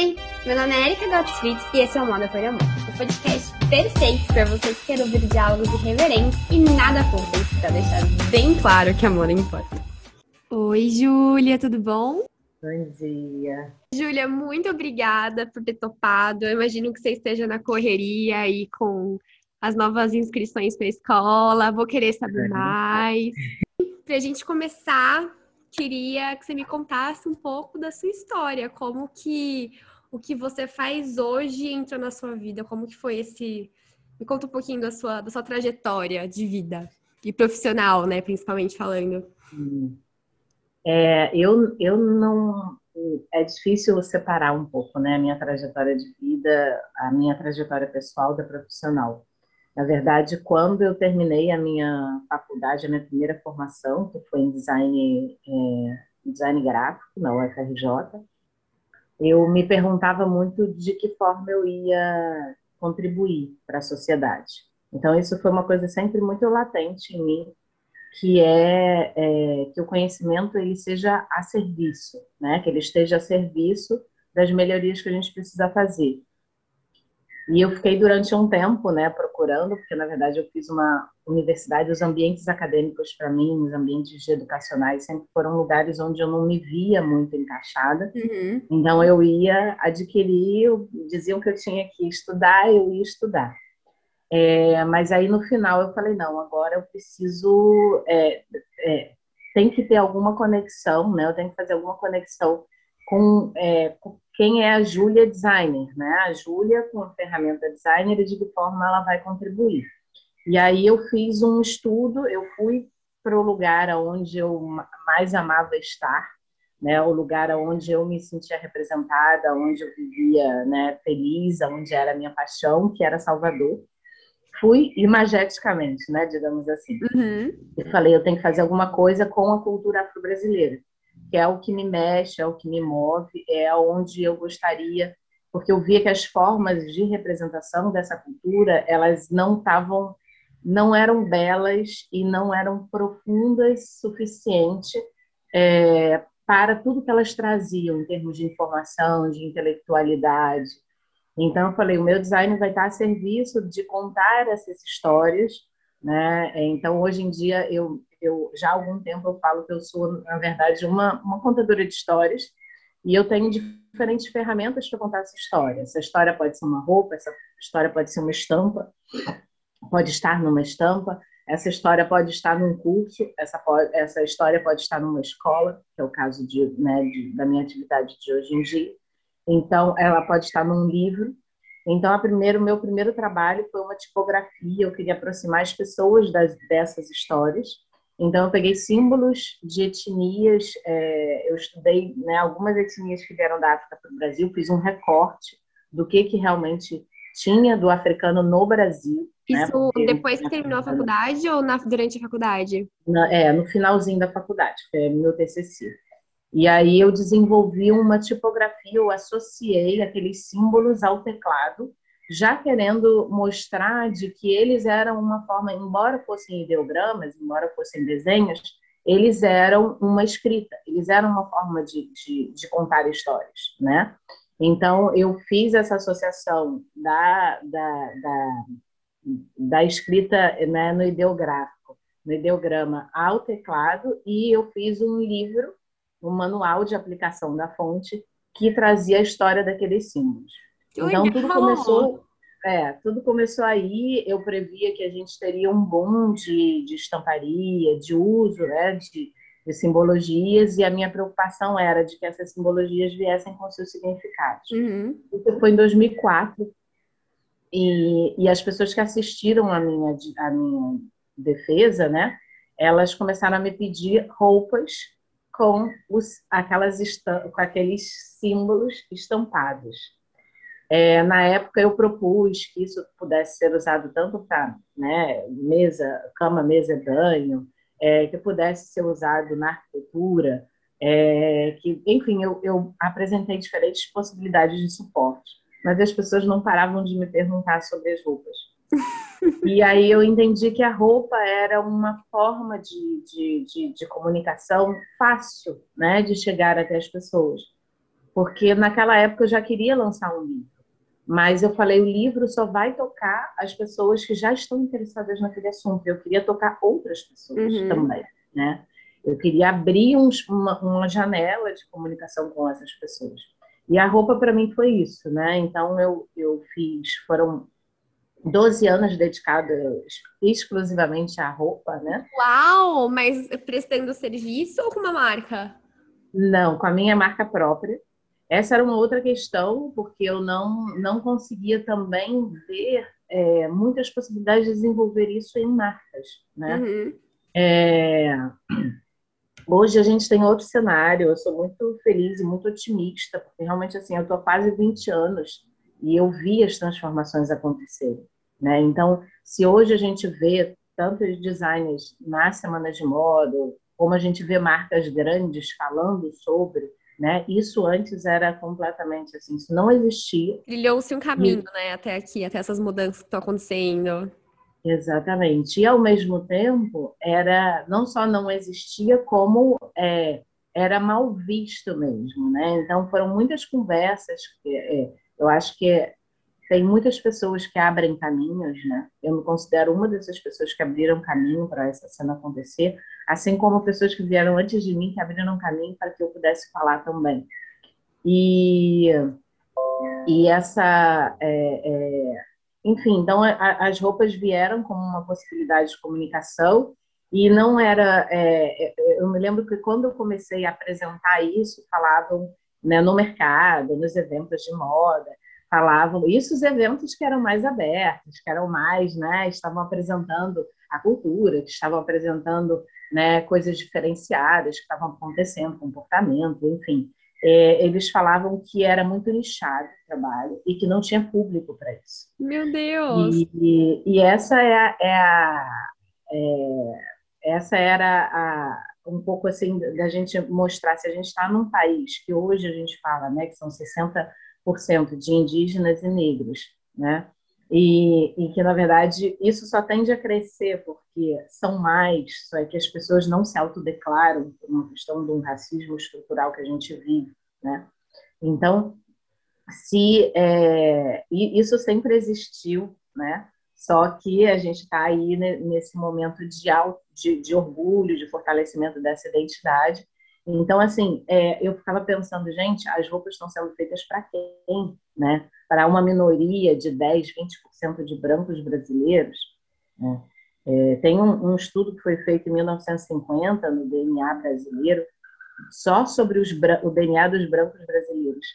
Oi, meu nome é Erika Gottfried e esse é o Moda por Amor, o podcast perfeito para você que quer ouvir diálogos irreverentes e nada fúteis, para deixar bem claro que amor importa. Oi, Júlia, tudo bom? Bom dia. Júlia, muito obrigada por ter topado. Eu imagino que você esteja na correria aí com as novas inscrições para a escola. Vou querer saber mais. Para a gente começar, queria que você me contasse um pouco da sua história, como que o que você faz hoje entrou na sua vida, como que foi esse... Me conta um pouquinho da sua, da sua trajetória de vida e profissional, né, principalmente falando. É, eu, eu não... É difícil separar um pouco, né, a minha trajetória de vida, a minha trajetória pessoal da profissional. Na verdade, quando eu terminei a minha faculdade, a minha primeira formação, que foi em design, é, design gráfico, na UFRJ, eu me perguntava muito de que forma eu ia contribuir para a sociedade. Então, isso foi uma coisa sempre muito latente em mim, que é, é, que o conhecimento ele seja a serviço, né? que ele esteja a serviço das melhorias que a gente precisa fazer. E eu fiquei durante um tempo, né, procurando, porque na verdade eu fiz uma universidade, os ambientes acadêmicos para mim, os ambientes educacionais sempre foram lugares onde eu não me via muito encaixada. Uhum. Então eu ia adquirir, diziam que eu tinha que estudar, eu ia estudar. É, mas aí no final eu falei não, agora eu preciso, é, é, tem que ter alguma conexão, né? Eu tenho que fazer alguma conexão com, é, com quem é a Júlia designer, né? A Júlia com a ferramenta designer e de que forma ela vai contribuir. E aí eu fiz um estudo, eu fui para o lugar onde eu mais amava estar, né? O lugar onde eu me sentia representada, onde eu vivia, né, feliz, onde era a minha paixão, que era Salvador. Fui imageticamente, né, digamos assim. Uhum. E falei, eu tenho que fazer alguma coisa com a cultura afro-brasileira que é o que me mexe, é o que me move, é onde eu gostaria, porque eu via que as formas de representação dessa cultura, elas não estavam, não eram belas e não eram profundas suficiente é, para tudo que elas traziam em termos de informação, de intelectualidade. Então eu falei, o meu design vai estar a serviço de contar essas histórias, né? Então hoje em dia eu eu já há algum tempo eu falo que eu sou, na verdade, uma, uma contadora de histórias e eu tenho diferentes ferramentas para contar essa história. Essa história pode ser uma roupa, essa história pode ser uma estampa, pode estar numa estampa, essa história pode estar num curso, essa, essa história pode estar numa escola, que é o caso de, né, de, da minha atividade de hoje em dia. Então, ela pode estar num livro. Então, a primeiro, meu primeiro trabalho foi uma tipografia. Eu queria aproximar as pessoas das, dessas histórias então, eu peguei símbolos de etnias, é, eu estudei né, algumas etnias que vieram da África para o Brasil, fiz um recorte do que, que realmente tinha do africano no Brasil. Né, Isso né, depois que terminou a faculdade ou na, durante a faculdade? Na, é, no finalzinho da faculdade, foi meu TCC. E aí eu desenvolvi uma tipografia, eu associei aqueles símbolos ao teclado já querendo mostrar de que eles eram uma forma, embora fossem ideogramas, embora fossem desenhos, eles eram uma escrita, eles eram uma forma de, de, de contar histórias, né? Então, eu fiz essa associação da, da, da, da escrita né, no ideográfico, no ideograma ao teclado, e eu fiz um livro, um manual de aplicação da fonte, que trazia a história daqueles símbolos. Então tudo começou, é, tudo começou aí. Eu previa que a gente teria um boom de, de estamparia, de uso, né, de, de simbologias, e a minha preocupação era de que essas simbologias viessem com seus significados. Uhum. Isso foi em 2004 e, e as pessoas que assistiram a minha a minha defesa, né, elas começaram a me pedir roupas com os aquelas com aqueles símbolos estampados. É, na época eu propus que isso pudesse ser usado tanto para né, mesa, cama, mesa, banho, é, que pudesse ser usado na arquitetura, é, que, enfim, eu, eu, apresentei diferentes possibilidades de suporte, mas as pessoas não paravam de me perguntar sobre as roupas. e aí eu entendi que a roupa era uma forma de, de, de, de comunicação fácil, né, de chegar até as pessoas porque naquela época eu já queria lançar um livro. Mas eu falei, o livro só vai tocar as pessoas que já estão interessadas naquele assunto. Eu queria tocar outras pessoas uhum. também, né? Eu queria abrir uns, uma, uma janela de comunicação com essas pessoas. E a roupa para mim foi isso, né? Então eu, eu fiz, foram 12 anos dedicados exclusivamente à roupa, né? Uau! Mas prestando serviço ou com uma marca? Não, com a minha marca própria. Essa era uma outra questão, porque eu não, não conseguia também ver é, muitas possibilidades de desenvolver isso em marcas, né? Uhum. É, hoje a gente tem outro cenário, eu sou muito feliz e muito otimista, porque realmente, assim, eu estou há quase 20 anos e eu vi as transformações acontecerem, né? Então, se hoje a gente vê tantos designers na Semana de Moda, como a gente vê marcas grandes falando sobre né? Isso antes era completamente assim, isso não existia. Trilhou-se um caminho, e... né, até aqui, até essas mudanças que estão acontecendo. Exatamente. E ao mesmo tempo, era não só não existia, como é, era mal visto mesmo, né? Então foram muitas conversas que é, eu acho que tem muitas pessoas que abrem caminhos, né? Eu me considero uma dessas pessoas que abriram caminho para essa cena acontecer, assim como pessoas que vieram antes de mim que abriram caminho para que eu pudesse falar também. E, e essa, é, é, enfim, então a, as roupas vieram como uma possibilidade de comunicação e não era, é, é eu me lembro que quando eu comecei a apresentar isso, falavam né, no mercado, nos eventos de moda, falavam isso os eventos que eram mais abertos, que eram mais, né, estavam apresentando a cultura, que estavam apresentando, né, coisas diferenciadas que estavam acontecendo, comportamento, enfim. É, eles falavam que era muito nichado o trabalho e que não tinha público para isso. Meu Deus! E, e, e essa é a, é a é, essa era a, um pouco assim da gente mostrar se a gente está num país que hoje a gente fala, né, que são 60 de indígenas e negros, né? E, e, que, na verdade, isso só tende a crescer porque são mais, só é que as pessoas não se autodeclaram por uma questão de um racismo estrutural que a gente vive, né? Então, se é, isso sempre existiu, né? Só que a gente está aí nesse momento de, de, de orgulho, de fortalecimento dessa identidade, então, assim, é, eu ficava pensando, gente, as roupas estão sendo feitas para quem? Né? Para uma minoria de 10, 20% de brancos brasileiros? Né? É, tem um, um, estudo que foi feito em 1950 no DNA brasileiro, só sobre os, o DNA dos brancos brasileiros.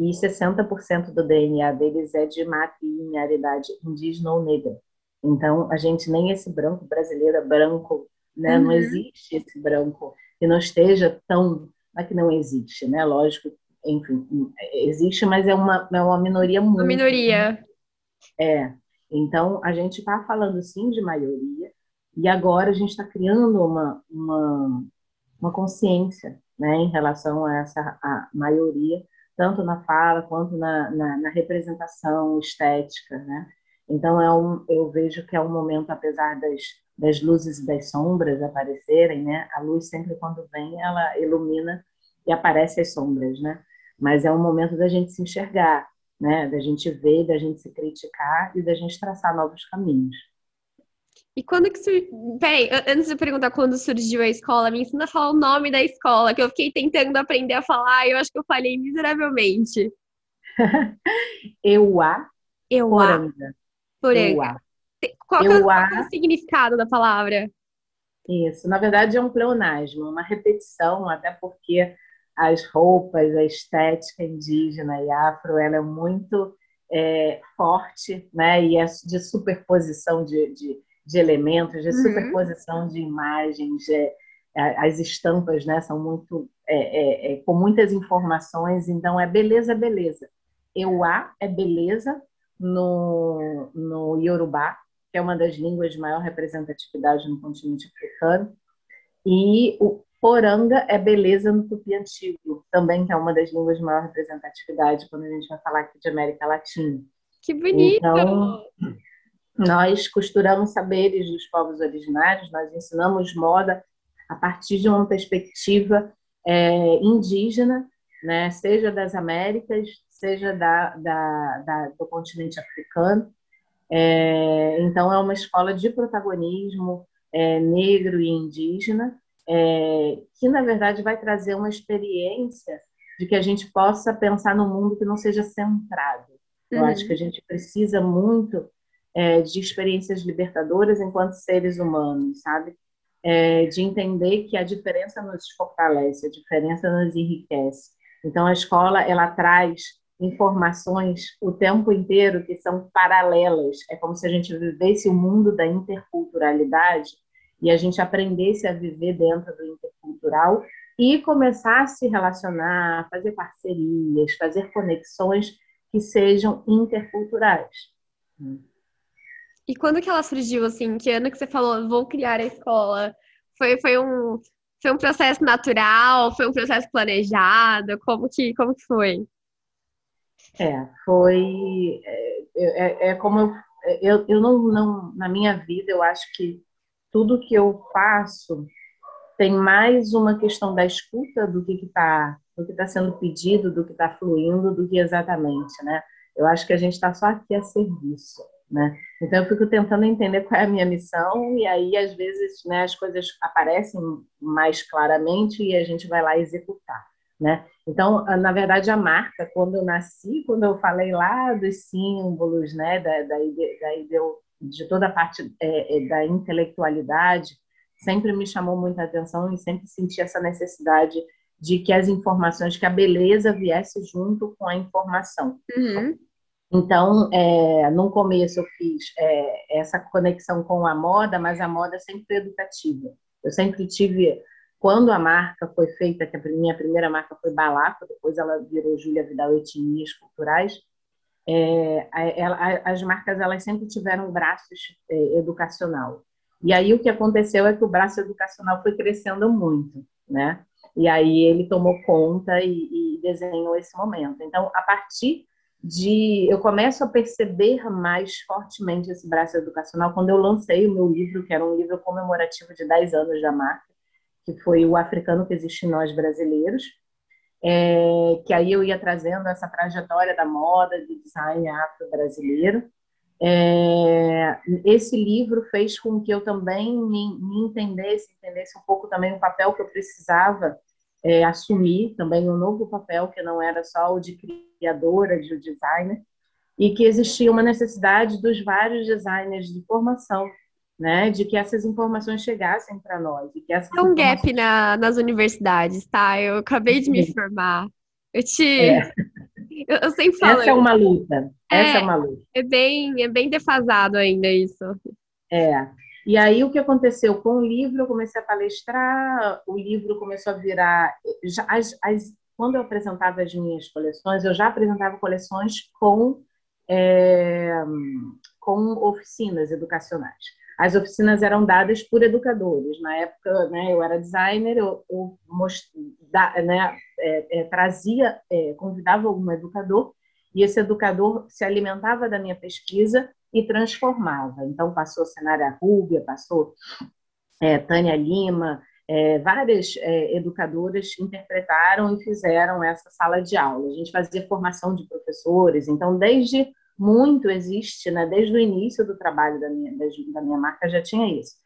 E 60% do DNA deles é de matrilinearidade indígena ou negra. Então, a gente nem esse branco brasileiro é branco, né? Uhum. Não existe esse branco que não esteja tão. Não é que não existe, né? Lógico, enfim, existe, mas é uma, é uma minoria muito. Uma minoria. É. Então, a gente está falando sim de maioria, e agora a gente está criando uma, uma, uma consciência né, em relação a essa a maioria, tanto na fala quanto na, na, na representação estética. Né? Então, é um, eu vejo que é um momento, apesar das das luzes e das sombras aparecerem, né? A luz sempre quando vem, ela ilumina e aparece as sombras, né? Mas é um momento da gente se enxergar, né? Da gente ver, da gente se criticar e da gente traçar novos caminhos. E quando que surgiu... Peraí, antes de perguntar quando surgiu a escola, me ensina a falar o nome da escola, que eu fiquei tentando aprender a falar e eu acho que eu falhei miseravelmente. Euá. Euá. Poranga. Poranga. Euá. Qual, eu, qual é o significado da palavra? Isso, na verdade é um pleonasmo, uma repetição, até porque as roupas, a estética indígena e afro, ela é muito é, forte, né? E é de superposição de, de, de elementos, de uhum. superposição de imagens, de, as estampas, né? São muito é, é, é, com muitas informações, então é beleza, beleza. Euá é beleza no, no Yorubá, que é uma das línguas de maior representatividade no continente africano, e o poranga é beleza no tupi antigo, também que é uma das línguas de maior representatividade quando a gente vai falar aqui de América Latina. Que bonito! Então, nós costuramos saberes dos povos originários, nós ensinamos moda a partir de uma perspectiva é, indígena né? seja das Américas, seja da, da, da do continente africano. É, então, é uma escola de protagonismo é, negro e indígena, é, que, na verdade, vai trazer uma experiência de que a gente possa pensar no mundo que não seja centrado. Eu uhum. acho que a gente precisa muito é, de experiências libertadoras enquanto seres humanos, sabe? É, de entender que a diferença nos fortalece, a diferença nos enriquece. Então, a escola ela traz informações o tempo inteiro que são paralelas. É como se a gente vivesse o mundo da interculturalidade e a gente aprendesse a viver dentro do intercultural e começar a se relacionar, fazer parcerias, fazer conexões que sejam interculturais. E quando que ela surgiu, assim? Que ano que você falou, vou criar a escola? Foi, foi, um, foi um processo natural? Foi um processo planejado? Como que, como que foi? É, foi... É, é, é como eu, eu, eu não, não... Na minha vida, eu acho que tudo que eu faço tem mais uma questão da escuta do que está do que está sendo pedido, do que está fluindo, do que exatamente, né? Eu acho que a gente está só aqui a serviço, né? Então eu fico tentando entender qual é a minha missão e aí às vezes, né, as coisas aparecem mais claramente e a gente vai lá executar, né? Então, na verdade, a marca, quando eu nasci, quando eu falei lá dos símbolos, né, da, da, da, de toda a parte é, é, da intelectualidade, sempre me chamou muita atenção e sempre senti essa necessidade de que as informações, que a beleza viesse junto com a informação. Uhum. Então, é, no começo eu fiz é, essa conexão com a moda, mas a moda sempre foi educativa. Eu sempre tive, quando a marca foi feita, que a minha primeira marca foi Balaco, depois ela virou Júlia Vidal Etnias Culturais, é, as marcas elas sempre tiveram um braço é, educacional. E aí o que aconteceu é que o braço educacional foi crescendo muito, né? E aí ele tomou conta e, e desenhou esse momento. Então, a partir de eu começo a perceber mais fortemente esse braço educacional quando eu lancei o meu livro, que era um livro comemorativo de 10 anos da marca, que foi o Africano que existe em nós brasileiros, é, que aí eu ia trazendo essa trajetória da moda, de design afro-brasileiro. É, esse livro fez com que eu também me, me, entendesse, entendesse um pouco também o papel que eu precisava é, assumir, também um novo papel que não era só o de criadora, de designer, e que existia uma necessidade dos vários designers de formação né, de que essas informações chegassem para nós. E que essas Tem um informações... gap na, nas universidades, tá? Eu acabei de me formar. Eu te. É. Eu, eu, sempre falo. Essa é uma luta. É, Essa é uma luta. É bem, é bem defasado ainda isso. É. E aí o que aconteceu com o livro? Eu comecei a palestrar, o livro começou a virar. Já, as, as, quando eu apresentava as minhas coleções, eu já apresentava coleções com, é, com oficinas educacionais as oficinas eram dadas por educadores. Na época, né, eu era designer, eu, eu da, né, é, é, trazia, é, convidava algum educador e esse educador se alimentava da minha pesquisa e transformava. Então, passou Cenária Rúbia, passou é, Tânia Lima, é, várias é, educadoras interpretaram e fizeram essa sala de aula. A gente fazia formação de professores, então, desde muito existe, né? Desde o início do trabalho da minha, da minha marca já tinha isso.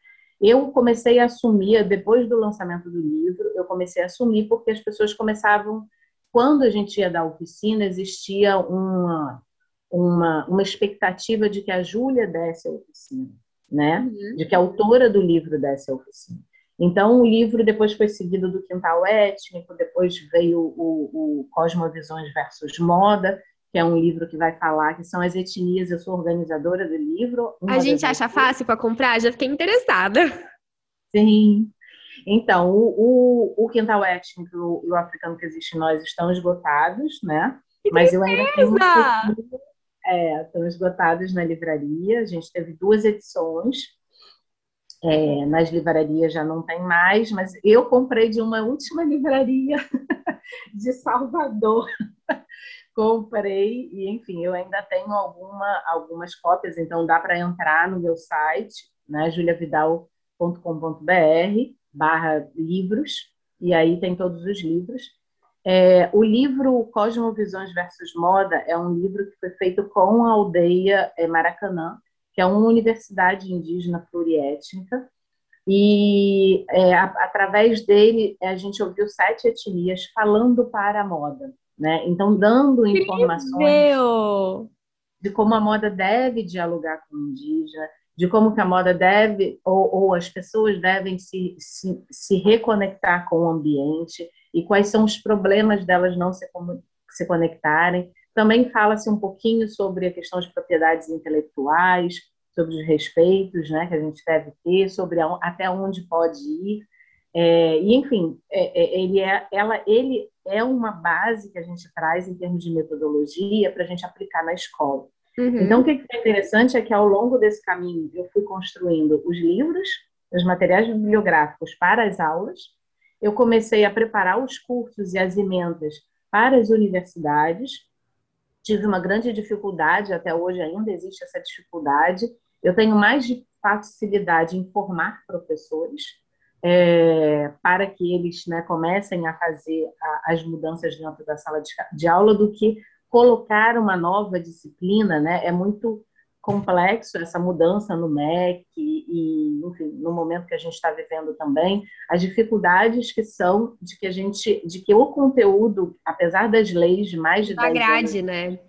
Eu comecei a assumir, depois do lançamento do livro, eu comecei a assumir porque as pessoas começavam, quando a gente ia dar oficina, existia uma, uma, uma expectativa de que a Júlia desse a oficina, né? Uhum. De que a autora do livro desse a oficina. Então, o livro depois foi seguido do Quintal Étnico, depois veio o, o Cosmovisões versus Moda, que é um livro que vai falar que são as etnias. Eu sou organizadora do livro. A gente acha fácil para comprar? Já fiquei interessada. Sim. Então, o, o, o Quintal Étnico e o Africano que Existe em Nós estão esgotados, né? Que Mas eu ainda tenho é, estão esgotados na livraria. A gente teve duas edições. É, nas livrarias já não tem mais, mas eu comprei de uma última livraria de Salvador comprei e, enfim, eu ainda tenho alguma, algumas cópias, então dá para entrar no meu site, né, juliavidal.com.br barra livros, e aí tem todos os livros. É, o livro Cosmovisões versus Moda é um livro que foi feito com a aldeia é, Maracanã, que é uma universidade indígena pluriétnica, e é, a, através dele a gente ouviu sete etnias falando para a moda, né? Então dando informações de como a moda deve dialogar com o indígena, de como que a moda deve ou, ou as pessoas devem se, se, se, reconectar com o ambiente e quais são os problemas delas não se, se conectarem. Também fala-se um pouquinho sobre a questão de propriedades intelectuais, sobre os respeitos né, que a gente deve ter, sobre a, até onde pode ir. É, e, enfim, é, é, ele, é, ela, ele é uma base que a gente traz em termos de metodologia para a gente aplicar na escola. Uhum. Então, o que é interessante é que ao longo desse caminho eu fui construindo os livros, os materiais bibliográficos para as aulas, eu comecei a preparar os cursos e as emendas para as universidades, tive uma grande dificuldade, até hoje ainda existe essa dificuldade, eu tenho mais facilidade em formar professores é, para que eles né, comecem a fazer a, as mudanças dentro da sala de, de, aula do que colocar uma nova disciplina, né? É muito complexo essa mudança no MEC e, enfim, no momento que a gente está vivendo também, as dificuldades que são de que a gente, de que o conteúdo, apesar das leis de mais de da grade, anos, né?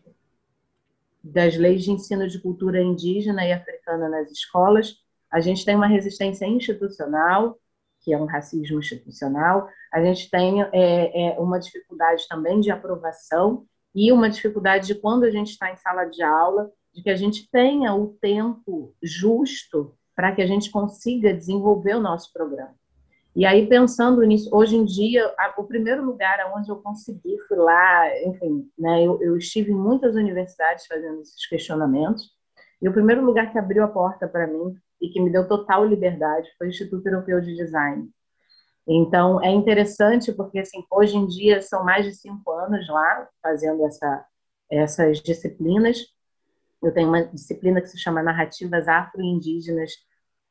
das leis de ensino de cultura indígena e africana nas escolas, a gente tem uma resistência institucional, que é um racismo institucional, a gente tem é, é, uma dificuldade também de aprovação e uma dificuldade de quando a gente está em sala de aula, de que a gente tenha o tempo justo para que a gente consiga desenvolver o nosso programa. E aí, pensando nisso, hoje em dia, o primeiro lugar onde eu consegui, fui lá, enfim, né, eu, eu estive em muitas universidades fazendo esses questionamentos, e o primeiro lugar que abriu a porta para mim e que me deu total liberdade foi o Instituto Europeu de Design. Então, é interessante porque, assim, hoje em dia, são mais de cinco anos lá fazendo essa, essas disciplinas. Eu tenho uma disciplina que se chama Narrativas Afro-Indígenas,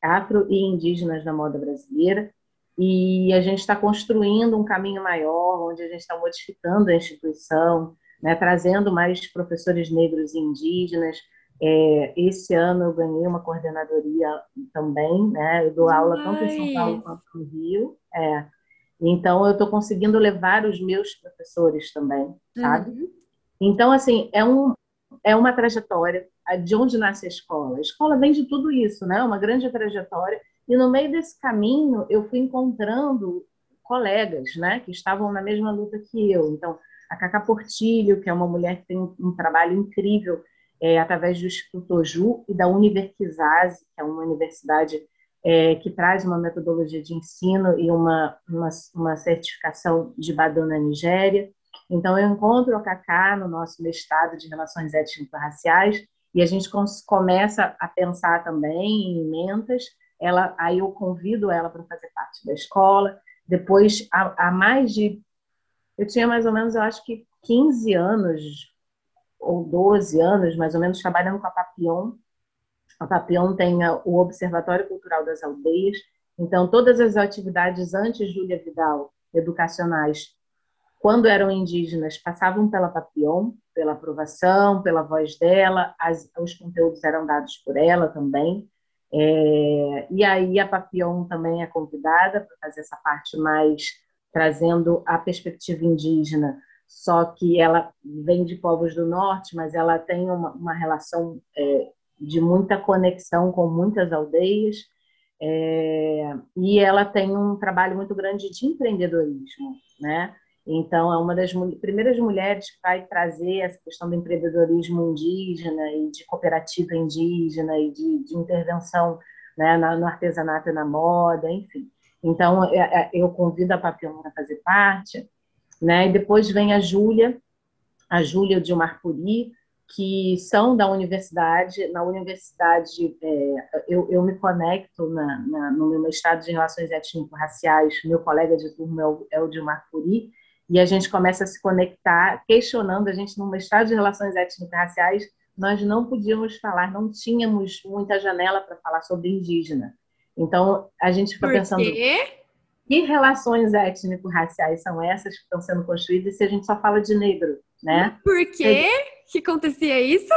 Afro e Indígenas na Moda Brasileira, e a gente está construindo um caminho maior, onde a gente está modificando a instituição, né, trazendo mais professores negros e indígenas. É, esse ano eu ganhei uma coordenadoria também, né, eu dou aula tanto em São Paulo quanto no Rio. É. Então eu estou conseguindo levar os meus professores também, sabe? Uhum. Então, assim, é, um, é uma trajetória de onde nasce a escola. A escola vem de tudo isso, né? Uma grande trajetória e no meio desse caminho, eu fui encontrando colegas, né, que estavam na mesma luta que eu. Então, a Cacá Portilho, que é uma mulher que tem um trabalho incrível é, através do Instituto Oju e da Universizase, que é uma universidade é, que traz uma metodologia de ensino e uma, uma, uma certificação de Badana na Nigéria. Então, eu encontro a Cacá no nosso mestrado de Relações Étnico-Raciais e a gente começa a pensar também em emendas ela, aí eu convido ela para fazer parte da escola. Depois, há, há mais de. Eu tinha mais ou menos, eu acho que 15 anos, ou 12 anos, mais ou menos, trabalhando com a Papillon. A Papillon tem o Observatório Cultural das Aldeias. Então, todas as atividades antes Júlia Vidal, educacionais, quando eram indígenas, passavam pela Papillon, pela aprovação, pela voz dela, as, os conteúdos eram dados por ela também. É, e aí a Papillon também é convidada para fazer essa parte mais trazendo a perspectiva indígena, só que ela vem de povos do norte, mas ela tem uma, uma relação é, de muita conexão com muitas aldeias, é, e ela tem um trabalho muito grande de empreendedorismo, né? Então, é uma das primeiras mulheres que vai trazer essa questão do empreendedorismo indígena e de cooperativa indígena e de, de intervenção né, no artesanato e na moda, enfim. Então, é, é, eu convido a Papillon a fazer parte. Né? E depois vem a Júlia, a Júlia de Marpuri, que são da universidade. Na universidade, é, eu, eu, me conecto na, na, no meu mestrado de Relações Étnico-Raciais, meu colega de turma é o, é o Dilmar Puri, e a gente começa a se conectar, questionando, a gente no mestrado de relações étnico-raciais, nós não podíamos falar, não tínhamos muita janela para falar sobre indígena. Então, a gente fica Por pensando... Quê? Que relações étnico-raciais são essas que estão sendo construídas se a gente só fala de negro, né? Por quê que acontecia isso?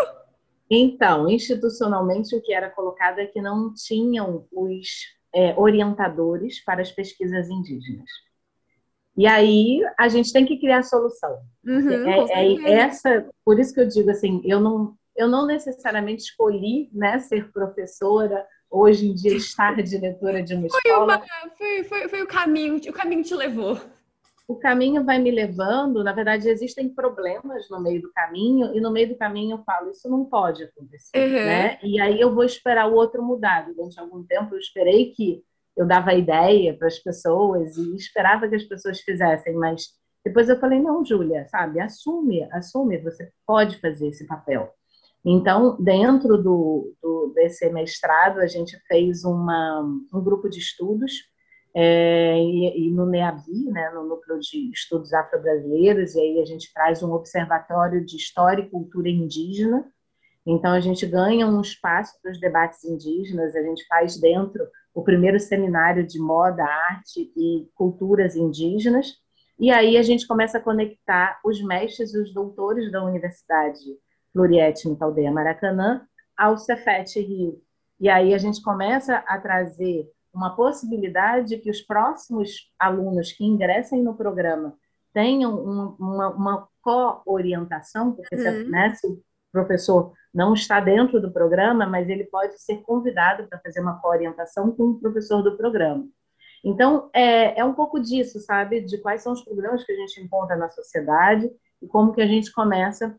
Então, institucionalmente, o que era colocado é que não tinham os é, orientadores para as pesquisas indígenas. E aí a gente tem que criar solução. Uhum, é, é, essa, por isso que eu digo assim, eu não, eu não necessariamente escolhi né, ser professora hoje em dia estar diretora de uma foi escola. Uma, foi, foi, foi o caminho, o caminho te levou. O caminho vai me levando, na verdade, existem problemas no meio do caminho, e no meio do caminho eu falo, isso não pode acontecer, uhum. né? E aí eu vou esperar o outro mudar. Durante algum tempo eu esperei que eu dava ideia para as pessoas e esperava que as pessoas fizessem, mas depois eu falei, não, Júlia, sabe, assume, assume, você pode fazer esse papel. Então, dentro do, do, desse mestrado, a gente fez uma, um grupo de estudos é, e, e, no NEABI, né, no Núcleo de Estudos Afro-Brasileiros, e aí a gente traz um observatório de História e Cultura Indígena. Então, a gente ganha um espaço para os debates indígenas, a gente faz dentro o primeiro seminário de moda, arte e culturas indígenas, e aí a gente começa a conectar os mestres e os doutores da universidade pluriétnica Aldeia Maracanã ao Cefet Rio. E aí a gente começa a trazer uma possibilidade de que os próximos alunos que ingressem no programa tenham uma, uma, uma co-orientação, porque uhum. se, né, se o professor não está dentro do programa, mas ele pode ser convidado para fazer uma co-orientação com o professor do programa. Então, é, é um pouco disso, sabe? De quais são os problemas que a gente encontra na sociedade e como que a gente começa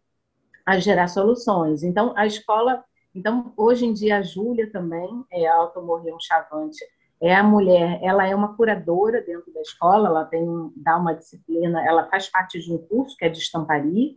a gerar soluções. Então, a escola, então hoje em dia a Júlia também é a Automorrião Chavante, é a mulher, ela é uma curadora dentro da escola, ela tem dá uma disciplina, ela faz parte de um curso que é de estamparia,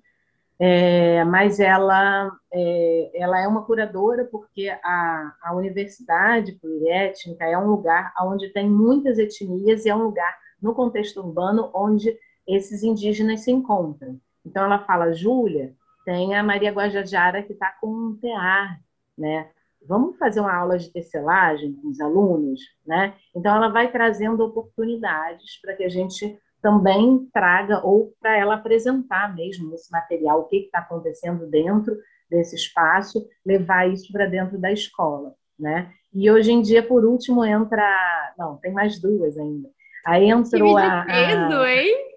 é, mas ela é, ela é uma curadora porque a, a universidade pluriétnica é um lugar onde tem muitas etnias e é um lugar no contexto urbano onde esses indígenas se encontram. Então ela fala, Júlia, tem a Maria Guajajara, que está com um tear, né? Vamos fazer uma aula de tecelagem com os alunos, né? Então, ela vai trazendo oportunidades para que a gente também traga, ou para ela apresentar mesmo esse material, o que está acontecendo dentro desse espaço, levar isso para dentro da escola, né? E hoje em dia, por último, entra... Não, tem mais duas ainda. Aí entrou a... Peso, hein?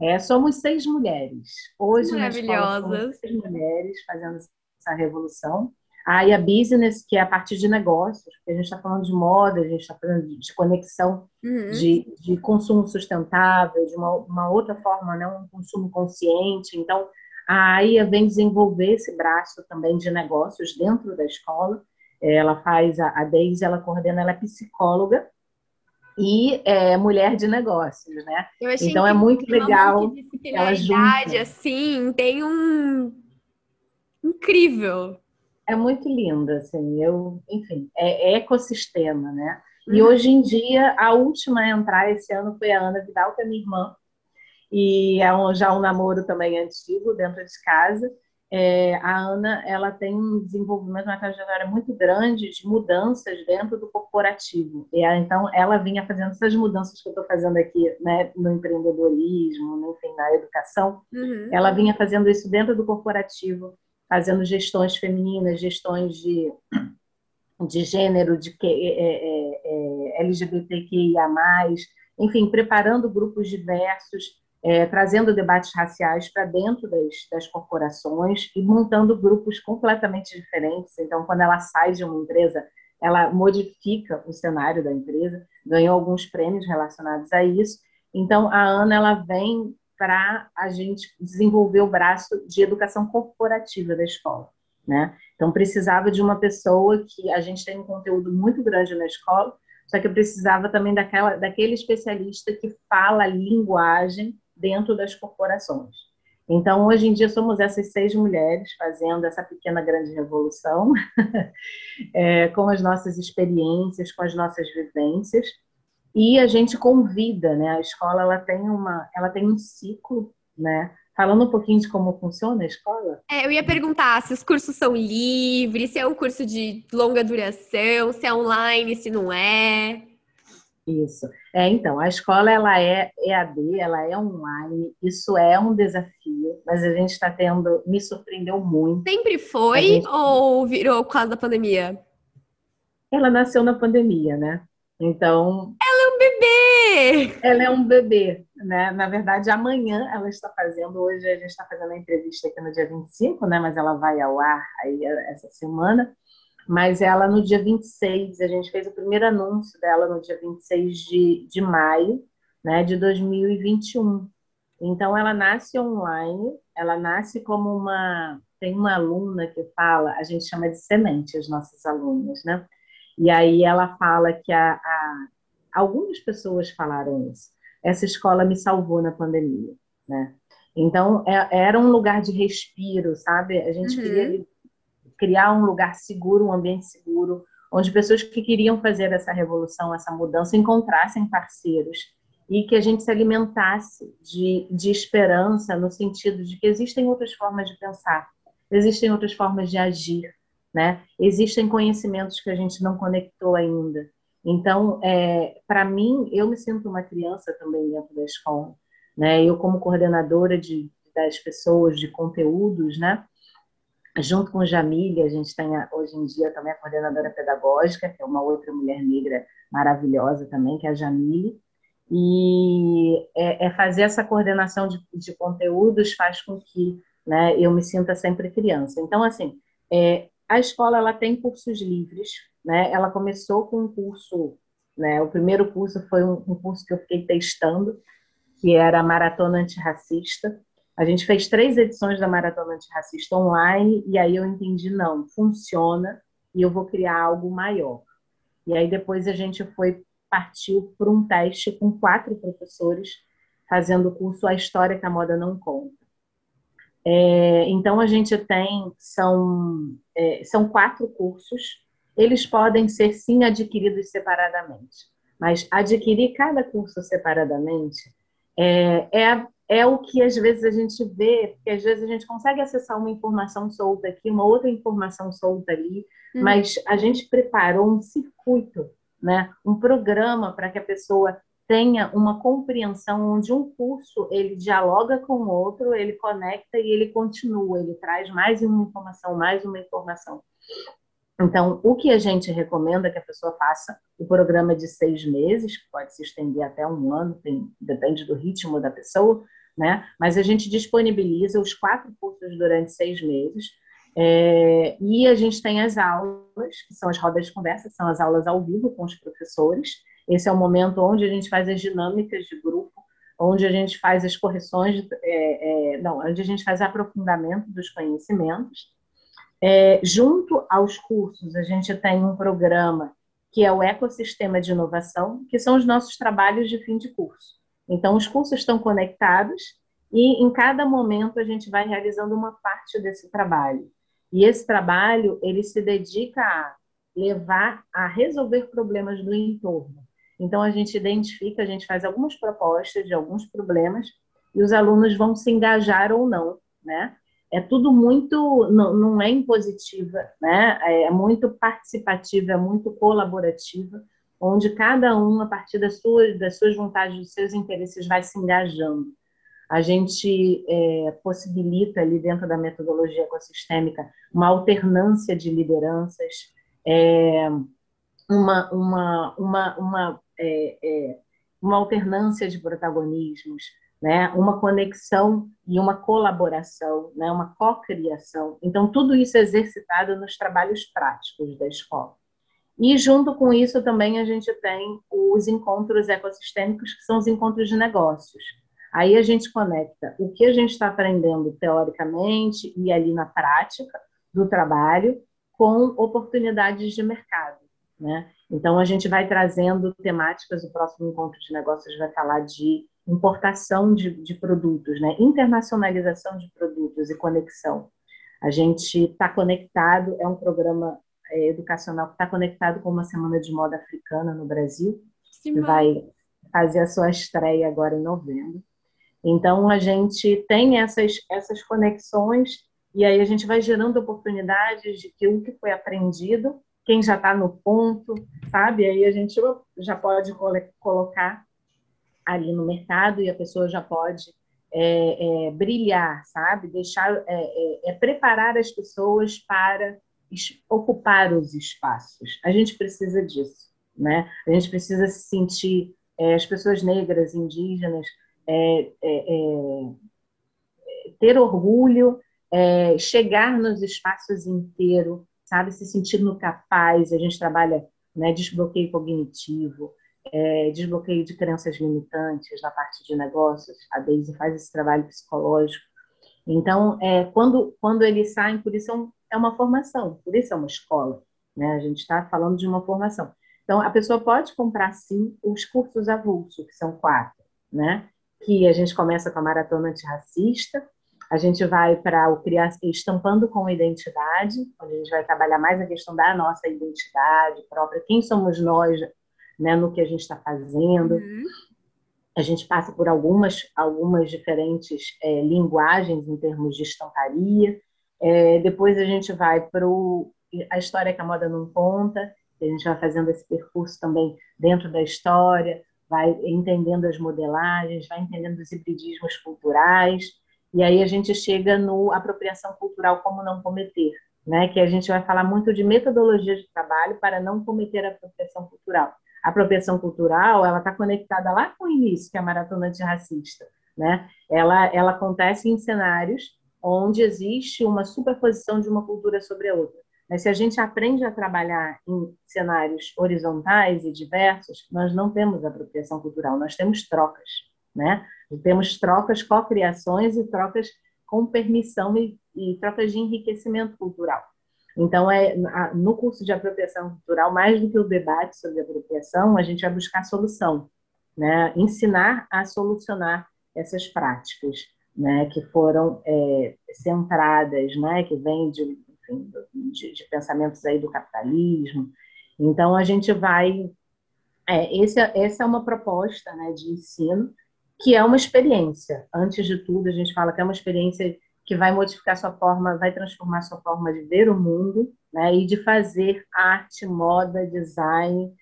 É, somos seis mulheres. Hoje somos seis mulheres fazendo essa revolução. Aí a business, que é a parte de negócios, porque a gente está falando de moda, a gente está falando de conexão uhum. de, de consumo sustentável, de uma, uma outra forma, né, um consumo consciente. Então, a AIA vem desenvolver esse braço também de negócios dentro da escola. Ela faz, a, a Deise, ela coordena, ela é psicóloga, e é, mulher de negócios, né? então é muito legal ela junta. assim, tem um incrível. É muito linda, assim, eu, enfim, é, é ecossistema, né? E uhum. hoje em dia, a última a entrar esse ano foi a Ana Vidal, que é minha irmã, e é um, já um namoro também antigo dentro de casa é, a Ana ela tem um desenvolvimento, uma trajetória muito grande de mudanças dentro do corporativo. E então ela vinha fazendo essas mudanças que eu estou fazendo aqui, né, no empreendedorismo, enfim, na educação. Uhum. Ela vinha fazendo isso dentro do corporativo, fazendo gestões femininas, gestões de, de gênero, de que, é, é, é LGBTQIA+, enfim, preparando grupos diversos é, trazendo debates raciais para dentro das, das, corporações e montando grupos completamente diferentes. Então, quando ela sai de uma empresa, ela modifica o cenário da empresa, ganhou alguns prêmios relacionados a isso. Então, a Ana ela vem para a gente desenvolver o braço de educação corporativa da escola. Né? Então, precisava de uma pessoa que a gente tem um conteúdo muito grande na escola, só que eu precisava também daquela, daquele especialista que fala a linguagem dentro das corporações. Então, hoje em dia, somos essas seis mulheres fazendo essa pequena grande revolução, é, com as nossas experiências, com as nossas vivências, e a gente convida, né? A escola ela tem uma, ela tem um ciclo, né? Falando um pouquinho de como funciona a escola. É, eu ia perguntar se os cursos são livres, se é um curso de longa duração, se é online, se não é. Isso. É, então, a escola ela é EAD, ela é online, isso é um desafio, mas a gente está tendo, me surpreendeu muito. Sempre foi gente... ou virou por causa da pandemia? Ela nasceu na pandemia, né? Então. Ela é um bebê! Ela é um bebê, né? Na verdade, amanhã ela está fazendo, hoje a gente está fazendo a entrevista aqui no dia 25, né? Mas ela vai ao ar aí essa semana mas ela no dia 26, a gente fez o primeiro anúncio dela no dia 26 de, de maio né, de 2021. Então, ela nasce online, ela nasce como uma. Tem uma aluna que fala, a gente chama de semente, as nossas alunas, né? E aí ela fala que a, a, algumas pessoas falaram isso. Essa escola me salvou na pandemia, né? Então, é, era um lugar de respiro, sabe? A gente uhum. queria criar um lugar seguro, um ambiente seguro, onde pessoas que queriam fazer essa revolução, essa mudança, encontrassem parceiros e que a gente se alimentasse de, de esperança no sentido de que existem outras formas de pensar, existem outras formas de agir, né? Existem conhecimentos que a gente não conectou ainda. Então, é, para mim, eu me sinto uma criança também dentro da escola, né? Eu como coordenadora de, das pessoas, de conteúdos, né? Junto com Jamília, a gente tem hoje em dia também a coordenadora pedagógica, que é uma outra mulher negra maravilhosa também, que é a Jamile. E é, é fazer essa coordenação de, de, conteúdos faz com que né, eu me sinta sempre criança. Então, assim, é, a escola ela tem cursos livres, né? Ela começou com um curso, né? O primeiro curso foi um, um curso que eu fiquei testando, que era a Maratona Antirracista, a gente fez três edições da Maratona Antirracista online e aí eu entendi, não, funciona e eu vou criar algo maior. E aí depois a gente foi, partiu para um teste com quatro professores fazendo o curso A História que a Moda Não Conta. É, então a gente tem, são, é, são quatro cursos, eles podem ser sim adquiridos separadamente, mas adquirir cada curso separadamente é, é é o que às vezes a gente vê, porque às vezes a gente consegue acessar uma informação solta aqui, uma outra informação solta ali, uhum. mas a gente preparou um circuito, né? um programa para que a pessoa tenha uma compreensão onde um curso ele dialoga com o outro, ele conecta e ele continua, ele traz mais uma informação, mais uma informação. Então, o que a gente recomenda é que a pessoa faça o programa de seis meses, que pode se estender até um ano, tem, depende do ritmo da pessoa, né? Mas a gente disponibiliza os quatro cursos durante seis meses. É, e a gente tem as aulas, que são as rodas de conversa, são as aulas ao vivo com os professores. Esse é o momento onde a gente faz as dinâmicas de grupo, onde a gente faz as correções, é, é, não, onde a gente faz aprofundamento dos conhecimentos. É, junto aos cursos, a gente tem um programa que é o ecossistema de inovação, que são os nossos trabalhos de fim de curso. Então, os cursos estão conectados e em cada momento a gente vai realizando uma parte desse trabalho. E esse trabalho, ele se dedica a levar a resolver problemas do entorno. Então, a gente identifica, a gente faz algumas propostas de alguns problemas e os alunos vão se engajar ou não, né? É tudo muito, não, não é impositiva, né? É muito participativa, é muito colaborativa onde cada um, a partir das suas, das suas vontades, dos seus interesses, vai se engajando. A gente é, possibilita ali dentro da metodologia ecossistêmica uma alternância de lideranças, é, uma, uma, uma, uma, é, é uma alternância de protagonismos, né? uma conexão e uma colaboração, né? uma cocriação. Então, tudo isso é exercitado nos trabalhos práticos da escola. E junto com isso também a gente tem os encontros ecossistêmicos, que são os encontros de negócios. Aí a gente conecta o que a gente está aprendendo teoricamente e ali na prática do trabalho com oportunidades de mercado, né? Então a gente vai trazendo temáticas. O próximo encontro de negócios vai falar de importação de, de produtos, né? Internacionalização de produtos e conexão. A gente está conectado. É um programa educacional que está conectado com uma semana de moda africana no Brasil, que vai fazer a sua estreia agora em novembro. Então, a gente tem essas, essas conexões e aí a gente vai gerando oportunidades de que o que foi aprendido quem já está no ponto, sabe? Aí a gente já pode colocar ali no mercado e a pessoa já pode é, é, brilhar, sabe? Deixar, é, é, é preparar as pessoas para ocupar os espaços. A gente precisa disso, né? A gente precisa se sentir é, as pessoas negras, indígenas, ter orgulho, chegar nos espaços inteiros, sabe? Se sentindo capaz. A gente trabalha né, desbloqueio cognitivo, é, desbloqueio de crenças limitantes na parte de negócios. A Daisy faz esse trabalho psicológico. Então, é, quando, quando eles saem, por isso é, um, é uma formação, por isso é uma escola. Né? A gente está falando de uma formação. Então, a pessoa pode comprar, sim, os cursos avulso, que são quatro, né? que a gente começa com a maratona antirracista, a gente vai para o criar estampando com identidade, onde a gente vai trabalhar mais a questão da nossa identidade própria, quem somos nós né, no que a gente está fazendo. Uhum. A gente passa por algumas, algumas diferentes é, linguagens em termos de estamparia. É, depois a gente vai para a história que a moda não conta, a gente vai fazendo esse percurso também dentro da história, vai entendendo as modelagens, vai entendendo os hibridismos culturais, e aí a gente chega no apropriação cultural como não cometer, né? Que a gente vai falar muito de metodologia de trabalho para não cometer a apropriação cultural a apropriação cultural ela está conectada lá com o início, que é a maratona antirracista. Né? Ela, ela acontece em cenários onde existe uma superposição de uma cultura sobre a outra. Mas se a gente aprende a trabalhar em cenários horizontais e diversos, nós não temos apropriação cultural, nós temos trocas, né? Temos trocas, co-criações e trocas com permissão e, e trocas de enriquecimento cultural. Então, é, no curso de apropriação cultural, mais do que o debate sobre apropriação, a gente vai buscar solução, né? ensinar a solucionar essas práticas né? que foram é, centradas, né? que vêm de, de, de, pensamentos aí do capitalismo. Então, a gente vai... É, esse, essa é uma proposta né, de ensino que é uma experiência. Antes de tudo, a gente fala que é uma experiência que vai modificar sua forma, vai transformar sua forma de ver o mundo, né, e de fazer arte, moda, design,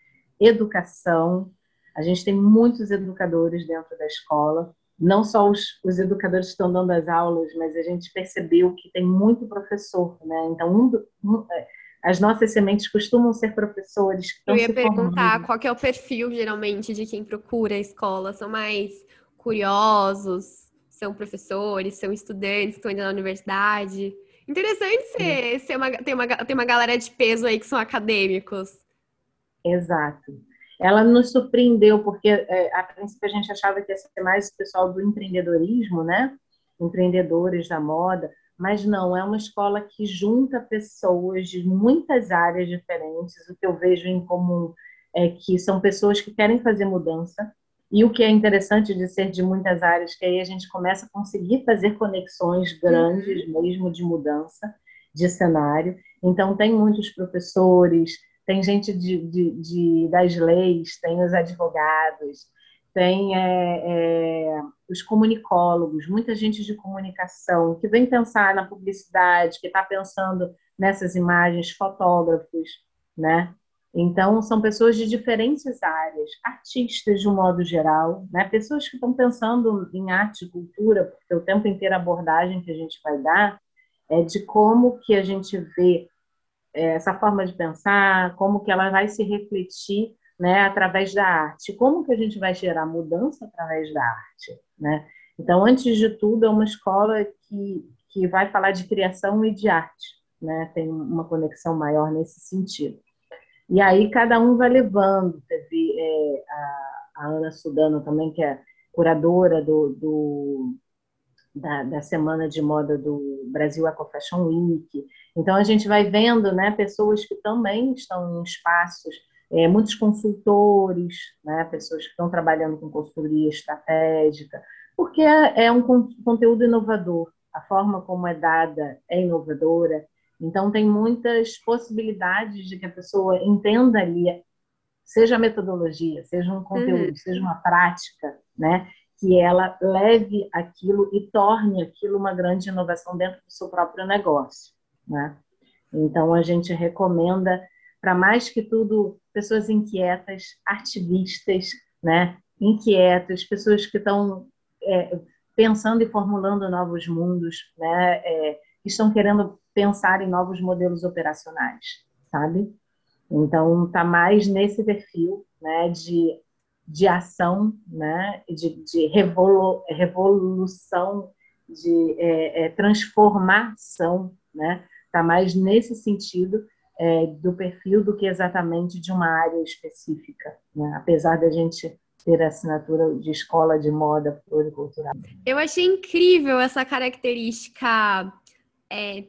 educação. A gente tem muitos educadores dentro da escola, não só os, os educadores que estão dando as aulas, mas a gente percebeu que tem muito professor, né? Então, um, um, é, as nossas sementes costumam ser professores. Eu ia perguntar formando. qual é o perfil, geralmente, de quem procura a escola. São mais curiosos, são professores, são estudantes que estão indo na universidade. Interessante ser, ser uma, ter, uma, ter uma galera de peso aí que são acadêmicos. Exato. Ela nos surpreendeu, porque é, a princípio a gente achava que ia ser mais o pessoal do empreendedorismo, né? Empreendedores da moda, mas não, é uma escola que junta pessoas de muitas áreas diferentes. O que eu vejo em comum é que são pessoas que querem fazer mudança, e o que é interessante de ser de muitas áreas, que aí a gente começa a conseguir fazer conexões grandes, uhum. mesmo de mudança de cenário. Então, tem muitos professores, tem gente de, de, de das leis, tem os advogados, tem é, é, os comunicólogos, muita gente de comunicação que vem pensar na publicidade, que está pensando nessas imagens, fotógrafos, né? Então, são pessoas de diferentes áreas, artistas de um modo geral, né? pessoas que estão pensando em arte e cultura, porque o tempo inteiro a abordagem que a gente vai dar é de como que a gente vê essa forma de pensar, como que ela vai se refletir né, através da arte, como que a gente vai gerar mudança através da arte. Né? Então, antes de tudo, é uma escola que, que vai falar de criação e de arte, né? tem uma conexão maior nesse sentido. E aí cada um vai levando. Teve é, a, a, Ana Sudano também, que é curadora do, do da, da, semana de moda do Brasil Eco Fashion Week. Então a gente vai vendo, né, pessoas que também estão em espaços, é, muitos consultores, né, pessoas que estão trabalhando com consultoria estratégica, porque é, é um conteúdo inovador. A forma como é dada é inovadora. Então, tem muitas possibilidades de que a pessoa entenda ali, seja a metodologia, seja um conteúdo, uhum. seja uma prática, né? Que ela leve aquilo e torne aquilo uma grande inovação dentro do seu próprio negócio, né? Então, a gente recomenda para mais que tudo pessoas inquietas, ativistas, né? inquietos, pessoas que estão é, pensando e formulando novos mundos, né? É, estão querendo pensar em novos modelos operacionais, sabe? Então, está mais nesse perfil né, de, de ação, né, de, de revolu, revolução, de é, é, transformação, né? Está mais nesse sentido é, do perfil do que exatamente de uma área específica, né? apesar da gente ter a assinatura de escola de moda floricultural. Eu achei incrível essa característica é,